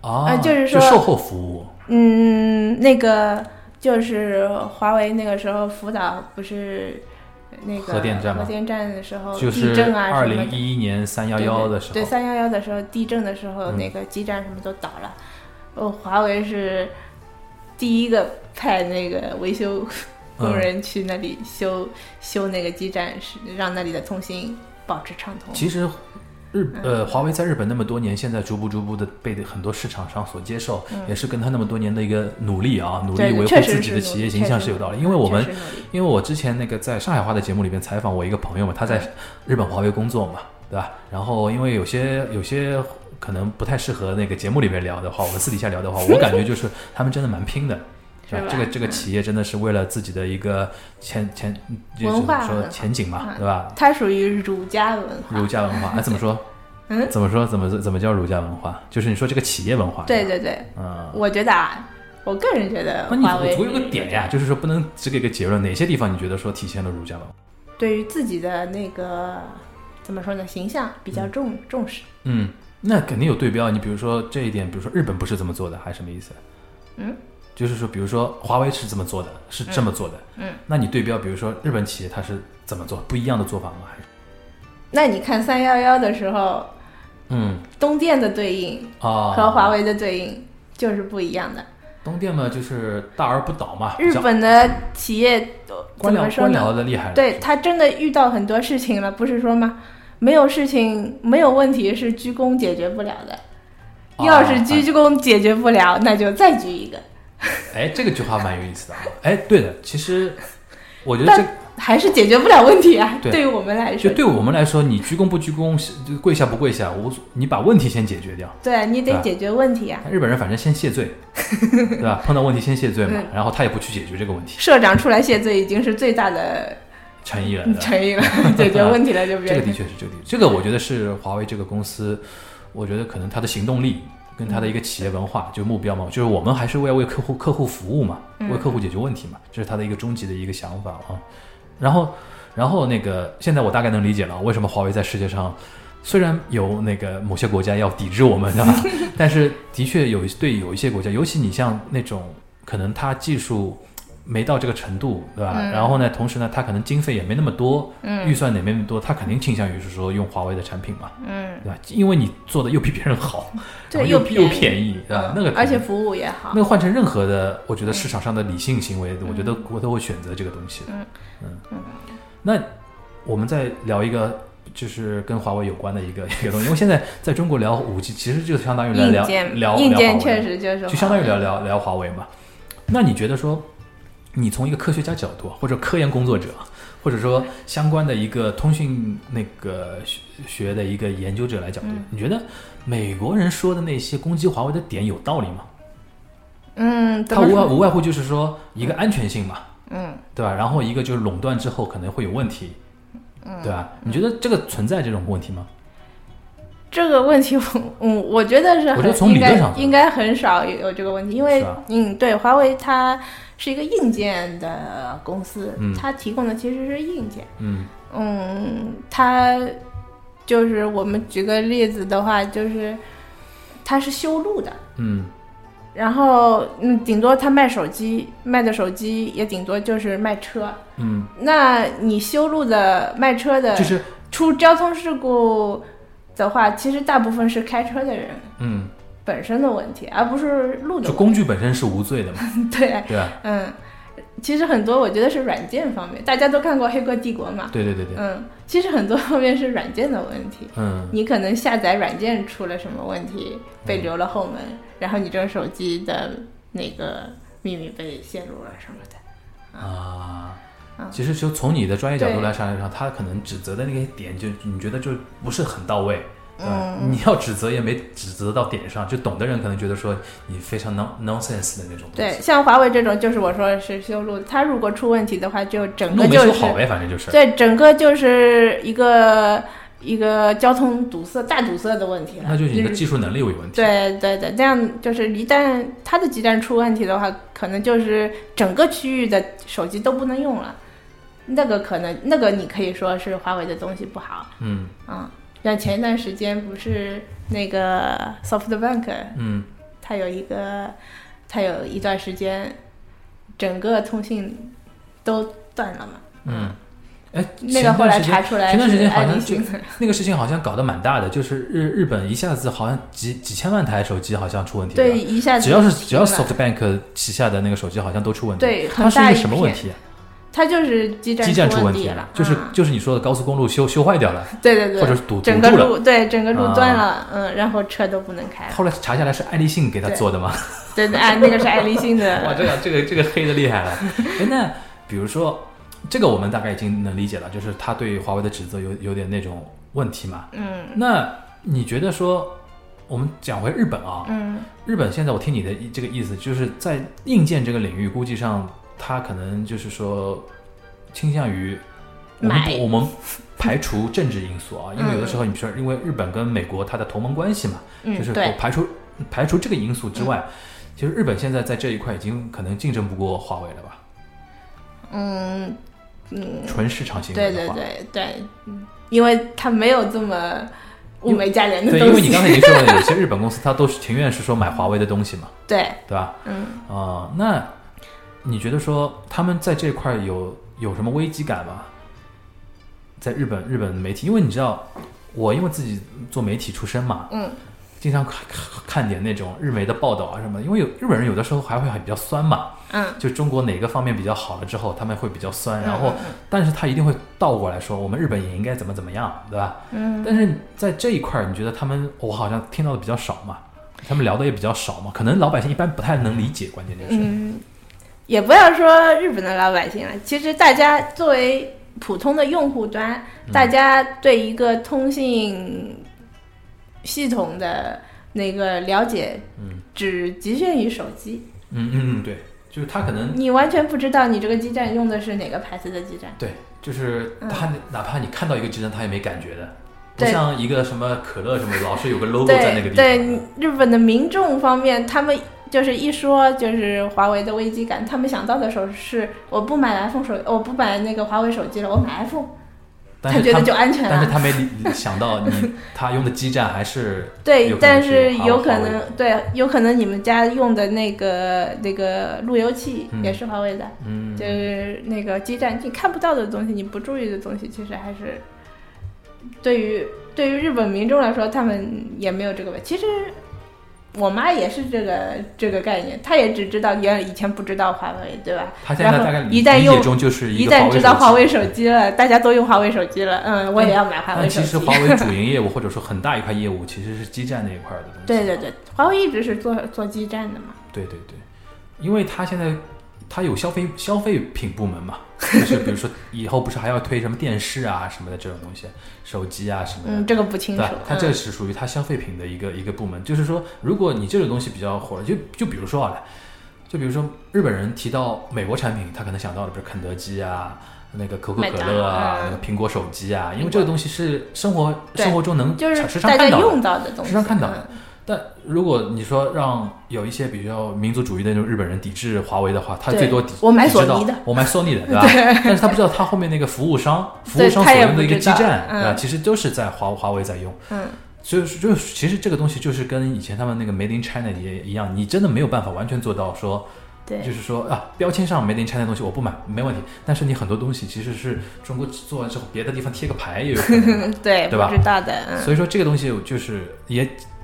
啊，呃就是说售后服务。嗯，那个就是华为那个时候福岛不是那个核电站吗核电站的时候就是地震啊二。零一一年三幺幺的时候，对三幺幺的时候，地震的时候，嗯那个基站什么都倒了。哦，华为是第一个派那个维修工嗯人去那里修、修那个基站，是让那里的通信保持畅通。其实日嗯呃，华为在日本那么多年，现在逐步逐步的被很多市场上所接受，也是跟他那么多年的一个努力啊，努力维护自己的企业形象是有道理。因为我们因为我之前那个在上海话的节目里面采访我一个朋友嘛，他在日本华为工作嘛，对吧？然后因为有些有些可能不太适合那个节目里面聊的话，我们私底下聊的话，我感觉就是他们真的蛮拼的。这个这个企业真的是为了自己的一个前前文化说前景嘛，嗯对吧？它属于儒家文化。儒家文化，哎，怎么说？嗯怎么说？怎么怎么叫儒家文化？就是你说这个企业文化，对对对，嗯。我觉得啊，我个人觉得那你华为总有个点呀，就是说不能只给个结论，哪些地方你觉得说体现了儒家文化？对于自己的那个怎么说呢，形象比较重、重视。嗯，那肯定有对标。你比如说这一点，比如说日本不是这么做的，还是什么意思？嗯，就是说，比如说华为是这么做的，是这么做的。嗯，那你对标，比如说日本企业它是怎么做，不一样的做法吗？还是？那你看三幺幺的时候，嗯东电的对应啊，和华为的对应就是不一样的。东电嘛，就是大而不倒嘛，日本的企业都官僚官怎么说呢？僚的厉害。对他真的遇到很多事情了，不是说吗？没有事情，没有问题是鞠躬解决不了的。啊要是鞠躬解决不了，那就再鞠一个。哎，这个句话蛮有意思的啊。哎，对的，其实我觉得这还是解决不了问题啊。对于我们来说就，对我们来说，你鞠躬不鞠躬，跪下不跪下，无所，你把问题先解决掉。对你得解决问题啊。日本人反正先谢罪，对吧？碰到问题先谢罪嘛嗯，然后他也不去解决这个问题，社长出来谢罪已经是最大的诚意了。诚意了，解决问题了就别这个的确是这个这个我觉得是华为这个公司，我觉得可能它的行动力跟它的一个企业文化，就目标嘛，就是我们还是为要为客户客户服务嘛，为客户解决问题嘛，这是它的一个终极的一个想法啊。然后，然后那个现在我大概能理解了为什么华为在世界上。虽然有那个某些国家要抵制我们，对吧？但是的确有对有一些国家，尤其你像那种可能它技术没到这个程度，对吧？嗯然后呢，同时呢，他可能经费也没那么多，嗯预算也没那么多，他肯定倾向于是说用华为的产品嘛，嗯，对吧？因为你做的又比别人好，对，又又便宜，对吧？嗯那个而且服务也好那。个换成任何的，我觉得市场上的理性行为，我觉得我都会选择这个东西的。嗯嗯那我们再聊一个，就是跟华为有关的一个一个东西，因为现在在中国聊五 G，其实就相当于来聊聊硬件确实就是就相当于聊聊聊华为嘛。那你觉得说，你从一个科学家角度，或者科研工作者，或者说相关的一个通讯那个学学的一个研究者来角度，嗯你觉得美国人说的那些攻击华为的点有道理吗？嗯，他无外无外乎就是说一个安全性嘛，嗯对吧？然后一个就是垄断之后可能会有问题，对吧？你觉得这个存在这种问题吗？这个问题我，嗯，我觉得是很应该应该很少有这个问题，因为嗯，对，华为它是一个硬件的公司，嗯。它提供的其实是硬件。嗯。嗯，它就是我们举个例子的话，就是它是修路的，嗯。然后嗯，顶多它卖手机，卖的手机也顶多就是卖车。嗯，那你修路的卖车的，就是出交通事故的话，其实大部分是开车的人嗯，本身的问题，而不是路的问题。就工具本身是无罪的嘛，对，对吧？嗯，其实很多我觉得是软件方面，大家都看过《黑客帝国》嘛，对对对对，嗯，其实很多方面是软件的问题。嗯你可能下载软件出了什么问题，被留了后门，然后你这个手机的那个秘密被泄露了什么的。啊嗯。其实就从你的专业角度来上来上，他可能指责的那个点，就你觉得就不是很到位，对？嗯你要指责也没指责到点上，就懂的人可能觉得说你非常 non nonsense 的那种东对，像华为这种，就是我说是修路，他如果出问题的话，就整个就是没修好呗，反正就是，对，整个就是一个一个交通堵塞、大堵塞的问题了。那就是你的技术能力有问题。对对对，这样就是一旦它的基站出问题的话，可能就是整个区域的手机都不能用了。那个可能，那个你可以说是华为的东西不好，嗯嗯，像前一段时间不是那个 SoftBank，嗯它有一个，它有一段时间，整个通信都断了嘛。嗯，哎，那个后来查出来前段时间好像那个事情好像搞得蛮大的，就是日日本一下子好像几几千万台手机好像出问题了。对，一下子只要是只要 SoftBank 旗下的那个手机好像都出问题。对它是一个什么问题啊？它就是基站基站出问问题了，就是嗯就是你说的高速公路修修坏掉了，对对对，或者是堵堵整个。路对整个路啊断了，嗯，然后车都不能开。后来查下来是爱立信给他做的吗？对 对，哎，那个是爱立信的 哇，的，这个这个这个黑的厉害了。哎，那比如说这个我们大概已经能理解了，就是他对华为的指责有有点那种问题嘛。嗯那你觉得说，我们讲回日本啊，嗯日本现在我听你的这个意思，就是在硬件这个领域，估计上它可能就是说倾向于我们不我们排除政治因素啊，因为有的时候你比如说，因为日本跟美国它的同盟关系嘛，就是排除排除这个因素之外，其实日本现在在这一块已经可能竞争不过华为了吧？嗯嗯，纯市场行为对对，对对，嗯，因为它没有这么物美价廉的对，因为你刚才已经说了，有些日本公司它都是情愿是说买华为的东西嘛，对，对吧？嗯。啊、那你觉得说他们在这一块有有什么危机感吗？在日本日本媒体，因为你知道，我因为自己做媒体出身嘛，嗯。经常看看看点那种日媒的报道啊什么，因为有日本人有的时候还会比较酸嘛，嗯，就中国哪个方面比较好了之后，他们会比较酸，然后但是他一定会倒过来说，我们日本也应该怎么怎么样，对吧？嗯。但是在这一块儿，你觉得他们我好像听到的比较少嘛，他们聊的也比较少嘛，可能老百姓一般不太能理解，关键就是，嗯，也不要说日本的老百姓了，其实大家作为普通的用户端，嗯。大家对一个通信系统的那个了解，嗯。只局限于手机，嗯嗯嗯，对，就是他可能你完全不知道你这个基站用的是哪个牌子的基站。对，就是嗯。他哪怕你看到一个基站，他也没感觉的，不像一个什么可乐什么老是有个 logo 在那个地方。对方，，日本的民众方面，他们就是一说就是华为的危机感，他们想到的时候是我不买 iPhone 手，我不买那个华为手机了，我买 iPhone，但是觉得他就安全了。但是他没理想到你 他用的基站还是对但是有可能对，有可能你们家用的那个那个路由器嗯也是华为的，嗯就是那个基站你看不到的东西，你不注意的东西，其实还是对于对于日本民众来说，他们也没有这个问题。其实我妈也是这个这个概念，她也只知道原以前不知道华为，对吧？她现在大概一旦用中就是一旦知道华为手机了，大家都用华为手机了，嗯，我也要买华为但手机。其实华为主营 业务或者说很大一块业务其实是基站那一块的东西。对对对，华为一直是做做基站的嘛。对对对，因为它现在它有消费消费品部门嘛，就是比如说以后不是还要推什么电视啊什么的这种东西，手机啊什么的。嗯，这个不清楚对。它这嗯是属于它消费品的一个一个部门，就是说，如果你这种东西比较火了，就就比如说啊，就比如说日本人提到美国产品，他可能想到的，比如肯德基啊，那个可口可乐啊，嗯那个苹果手机啊，因为这个东西是生活生活中能就是时常大家看到的用到的东西，时常看到的嗯但如果你说让有一些比较民族主义的那种日本人抵制华为的话，他最多抵我买索尼的我买索尼的，对吧？但是他不知道他后面那个服务商，服务商所用的一个基站，嗯对吧？其实都是在华华为在用。嗯，所以说就是其实这个东西就是跟以前他们那个 Made in China 也一样，你真的没有办法完全做到说，对。就是说啊，标签上 Made in China 的东西我不买没问题，但是你很多东西其实是中国做完之后，别的地方贴个牌也有可能。对，对吧？不知道的，嗯，所以说这个东西就是也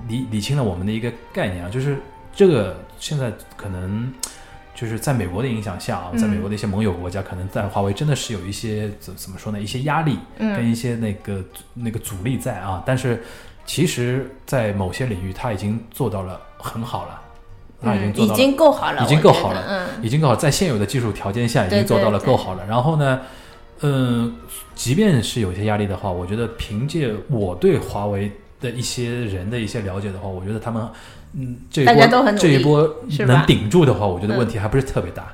理理清了我们的一个概念啊，就是这个现在可能就是在美国的影响下啊，嗯。在美国的一些盟友国家，可能在华为真的是有一些怎怎么说呢，一些压力跟嗯一些那个那个阻力在啊，但是其实，在某些领域他已经做到了很好了，他已经嗯，做到了。已经够好了，已经够好了嗯，已经够好，在现有的技术条件下已经做到了够好了。然后呢，嗯，即便是有些压力的话，我觉得凭借我对华为的一些人的一些了解的话，我觉得他们，嗯，这一大家都很波这一波能顶住的话，我觉得嗯问题还不是特别大，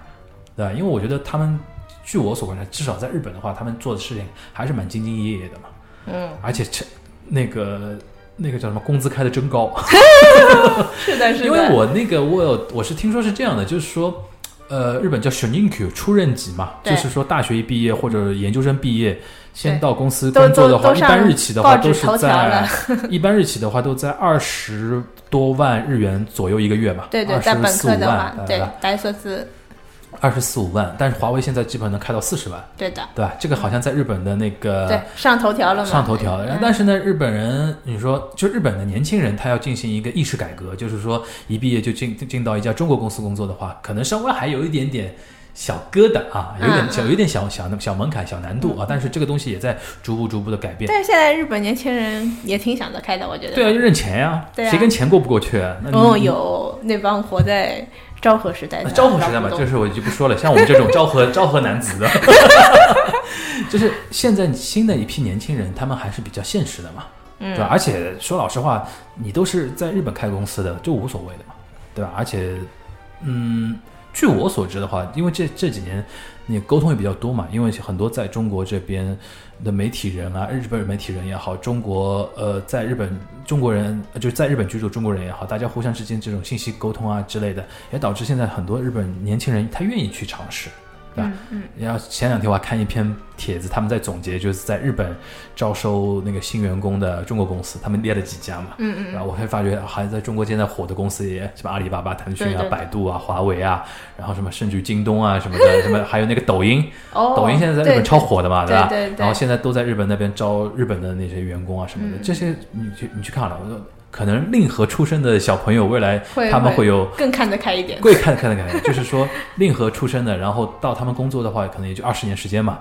对吧？因为我觉得他们，据我所观察，至少在日本的话，他们做的事情还是蛮兢兢业业的嘛，嗯，而且这那个。那个叫什么？工资开的真高，是的，是的，因为我那个我有我是听说是这样的，就是说，呃，日本叫 s h o n i n k 出任级嘛，就是说大学一毕业或者研究生毕业，先到公司工作的话，一般日企的话都是在 一般日企的话都在二十多万日元左右一个月嘛，对对，二在本十四五科的话万，，对吧？，莱索斯，二十四五万，但是华为现在基本能开到四十万，对的，对吧？这个好像在日本的那个对，上头条了嘛，上头条了。嗯但是呢，日本人，你说就日本的年轻人，他要进行一个意识改革，就是说一毕业就进进到一家中国公司工作的话，可能稍微还有一点点。小疙瘩啊，有点嗯小，有点小小小门槛、小难度啊，但是这个东西也在逐步逐步的改变。但是现在日本年轻人也挺想得开的，我觉得。对啊，就认钱呀、对啊谁跟钱过不过去啊？哦，有那帮活在昭和时代的昭和时代嘛，就是我就不说了，像我们这种 昭和昭和男子的，就是现在新的一批年轻人，他们还是比较现实的嘛，对吧？而且说老实话，你都是在日本开公司的，就无所谓的嘛，对吧？而且，嗯，据我所知的话，因为这这几年你沟通也比较多嘛，因为很多在中国这边的媒体人啊，日本媒体人也好，中国呃，在日本中国人就是在日本居住中国人也好，大家互相之间这种信息沟通啊之类的，也导致现在很多日本年轻人他愿意去尝试。对吧？嗯然后前两天我还看一篇帖子，他们在总结，就是在日本招收那个新员工的中国公司，他们列了几家嘛。嗯嗯然后我会发觉，还在中国现在火的公司也什么阿里巴巴、腾讯啊、对对对百度啊、华为啊，然后什么甚至于京东啊什么的，什么还有那个抖音，哦，抖音现在在日本超火的嘛，吧？对对对然后现在都在日本那边招日本的那些员工啊什么的，嗯这些你去你去看了，我说可能令和出生的小朋友未来他们会有更看得开一点。更看看看看，就是说令和出生的，然后到他们工作的话，可能也就二十年时间嘛。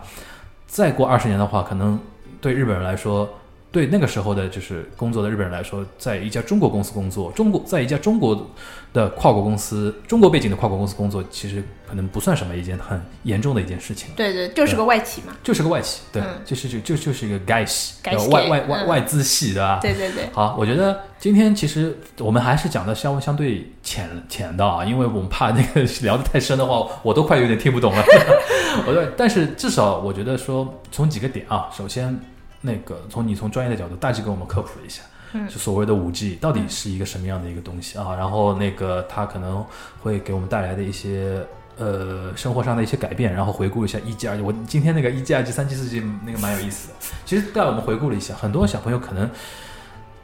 再过二十年的话，可能对日本人来说，对那个时候的就是工作的日本人来说，在一家中国公司工作，中国在一家中国的跨国公司，中国背景的跨国公司工作，其实可能不算什么一件很严重的一件事情。对对，就是个外企嘛。就是个外企，对，嗯就是就就就是一个外企，外系外外外资系，对吧？对对对，好，我觉得今天其实我们还是讲的相相对浅浅的啊，因为我们怕那个 聊得太深的话，我都快有点听不懂了。我对，但是至少我觉得说从几个点啊，首先那个从你从专业的角度大致给我们科普一下。嗯就所谓的五 G 到底是一个什么样的一个东西啊？然后那个它可能会给我们带来的一些呃生活上的一些改变，然后回顾一下一 G、二 G。我今天那个一 G、二 G、三 G、四 G 那个蛮有意思的。其实带我们回顾了一下，很多小朋友可能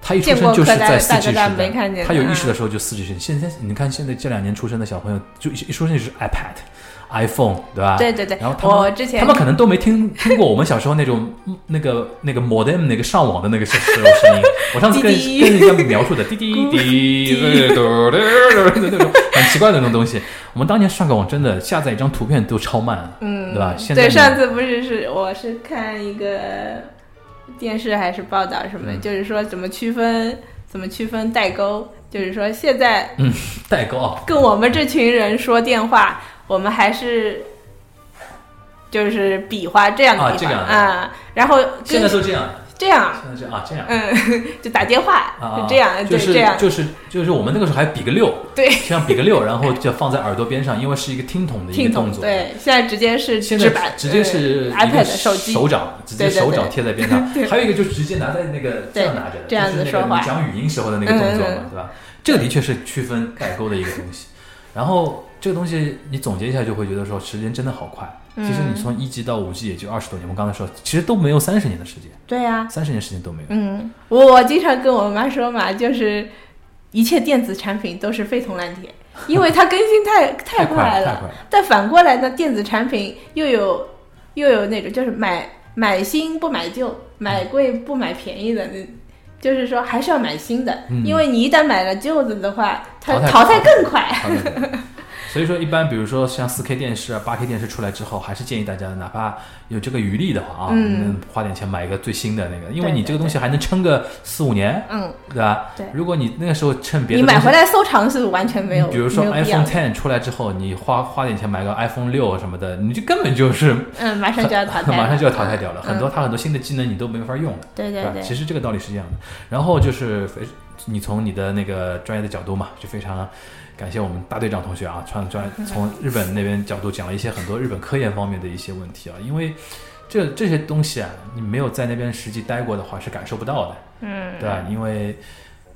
他一出生就是在四 G 时代他有意识的时候就四 G 时代。现在你看现在这两年出生的小朋友，就一一出生就是 iPad、iPhone，对吧？对对对，然后他们我之前他们可能都没听听过我们小时候那种嗯 那个那个 modem 那个上网的那个时时候声音。我上次跟滴滴跟人家描述的滴滴滴那种很奇怪的那种东西。我们当年上个网真的下载一张图片都超慢，嗯，对吧？现在对，上次不是是我是看一个电视还是报道什么就是说怎么区分怎么区分代沟，就是说现在嗯代沟啊，跟我们这群人说电话，我们还是就是比划这样啊这样的啊，然后现在都这样。这样，现在是啊这样嗯，就打电话，啊，就这样，就是这样，就是就是我们那个时候还比个六，对，这样比个六，然后就放在耳朵边上，因为是一个听筒的一，个动作。对，现在直接是现在纸板，直接是 iPad 手机，手掌，直接手掌贴在边上 对。还有一个就是直接拿在那个这样拿着的，这样子说话你讲语音时候的那个动作嘛对吧？这个的确是区分代沟的一个东西。然后这个东西你总结一下，就会觉得说时间真的好快。其实你从一 G 到五 G 也就二十多年，我刚才说，其实都没有三十年的时间，对呀，三十年时间都没有。嗯，我我经常跟我妈说嘛，就是一切电子产品都是废铜烂铁，因为它更新太太快快了。太快了。但反过来呢，电子产品又有又有那种就是买买新不买旧，买贵不买便宜的，那就是说还是要买新的，嗯因为你一旦买了旧的的话，它淘汰更快。所以说，一般比如说像四 K 电视啊、八 K 电视出来之后，还是建议大家，哪怕有这个余力的话啊，嗯。花点钱买一个最新的那个，因为你这个东西还能撑个四五年，嗯，对吧？对。如果你那个时候趁别的你买回来收藏是完全没有，比如说 iPhone 的。Ten 出来之后，你花花点钱买个 iPhone 六什么的，你就根本就是嗯，马上就要淘汰，马上就要淘汰掉了，嗯。很多它很多新的技能你都没法用了。对对对，其实这个道理是这样的。然后就是非你从你的那个专业的角度嘛，就非常感谢我们大队长同学啊，穿专从日本那边角度讲了一些很多日本科研方面的一些问题啊，因为这这些东西啊，你没有在那边实际待过的话是感受不到的，嗯，对吧？因为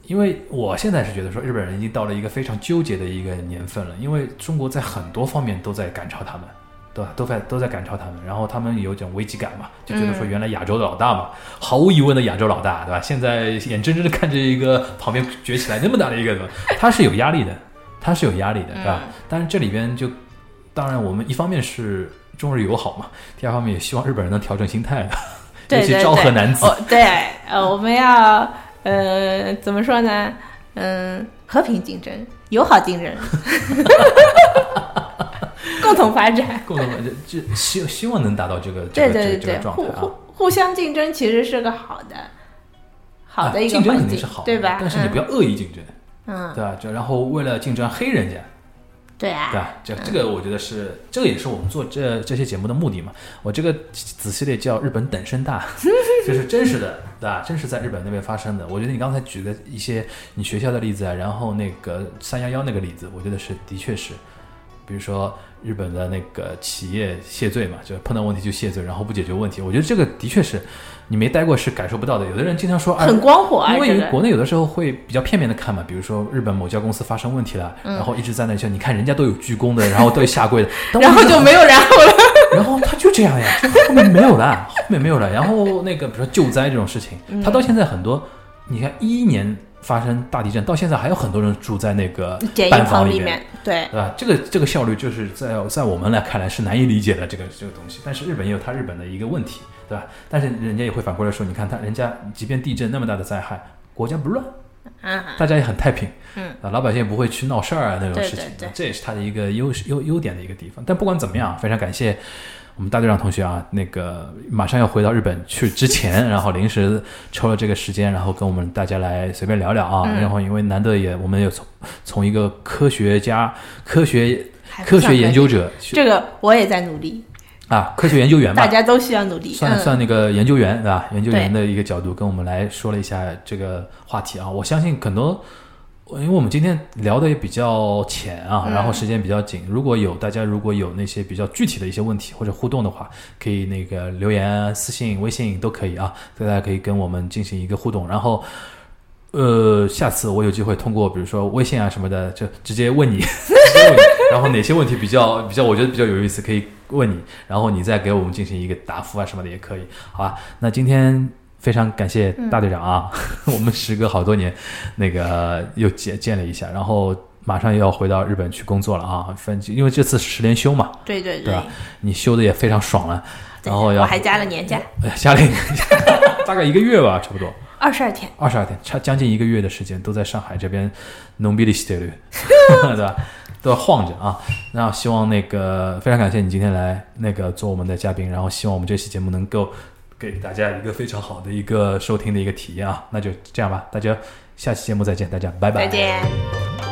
因为我现在是觉得说日本人已经到了一个非常纠结的一个年份了，因为中国在很多方面都在赶超他们。对吧？都在都在赶超他们，然后他们有一种危机感嘛，就觉得说嗯原来亚洲的老大嘛，毫无疑问的亚洲老大，对吧？现在眼睁睁的看着一个旁边崛起来那么大的一个，对吧？他是有压力的，他是有压力的，对吧？嗯但是这里边就，当然我们一方面是中日友好嘛，第二方面也希望日本人能调整心态的，尤其昭和男子，哦，对，呃，我们要呃怎么说呢？嗯，和平竞争，友好竞争，共同发展。共同就就希希望能达到这个这对个这个这对对对，个状态啊互互。相竞争其实是个好的，好的一个啊竞争环境，肯定是好的，对吧？但是你不要恶意竞争，嗯，对吧？就然后为了竞争黑人家，对啊，对吧？这这个我觉得是，这个也是我们做这这些节目的目的嘛。我这个子系列叫“日本等身大”，就是真实的，对吧？真实在日本那边发生的。我觉得你刚才举的一些你学校的例子啊，然后那个三幺幺那个例子，我觉得是的确是，比如说日本的那个企业谢罪嘛，就碰到问题就谢罪，然后不解决问题。我觉得这个的确是你没待过是感受不到的。有的人经常说，啊，很光火啊，因为国内有的时候会比较片面的看嘛，比如说日本某家公司发生问题了，嗯然后一直在那说，你看人家都有鞠躬的，然后都有下跪的，然后就没有然后了。然后他就这样呀，就后面没有了，后面没有了。然后那个比如说救灾这种事情，嗯他到现在很多，你看一一年发生大地震，到现在还有很多人住在那个简易班房里面，对，对吧？这个这个效率就是在在我们来看来是难以理解的这个这个东西，但是日本也有它日本的一个问题，对吧？但是人家也会反过来说，你看他人家即便地震那么大的灾害，国家不乱，啊，大家也很太平，嗯啊，老百姓也不会去闹事儿啊那种事情，对对这也是他的一个优优优点的一个地方。但不管怎么样，非常感谢我们大队长同学啊，那个马上要回到日本去之前，然后临时抽了这个时间，然后跟我们大家来随便聊聊啊。嗯然后因为难得也我们也从从一个科学家、科学科学研究者这个我也在努力，啊，科学研究员吧大，家都需要努力。算嗯算那个研究员对吧？研究员的一个角度跟我们来说了一下这个话题啊。我相信很多，因为我们今天聊的也比较浅啊，嗯然后时间比较紧。如果有大家如果有那些比较具体的一些问题或者互动的话，可以那个留言、私信、微信都可以啊，大家可以跟我们进行一个互动，然后。呃，下次我有机会通过比如说微信啊什么的，就直接问你，直接问你然后哪些问题比较比较，我觉得比较有意思，可以问你，然后你再给我们进行一个答复啊什么的也可以，好吧？那今天非常感谢大队长啊，我们时隔好多年，那个又见见了一下，然后马上又要回到日本去工作了啊，分因为这次十连休嘛，对对对吧？你休的也非常爽了，对然后要我还加了年假，哎呀家里 大概一个月吧，差不多。二十二天。二十二天，差将近一个月的时间都在上海这边弄比利西德律，对吧？都要晃着啊。那希望那个非常感谢你今天来那个做我们的嘉宾，然后希望我们这期节目能够给大家一个非常好的一个收听的一个体验啊。那就这样吧，大家下期节目再见，大家拜拜。再见。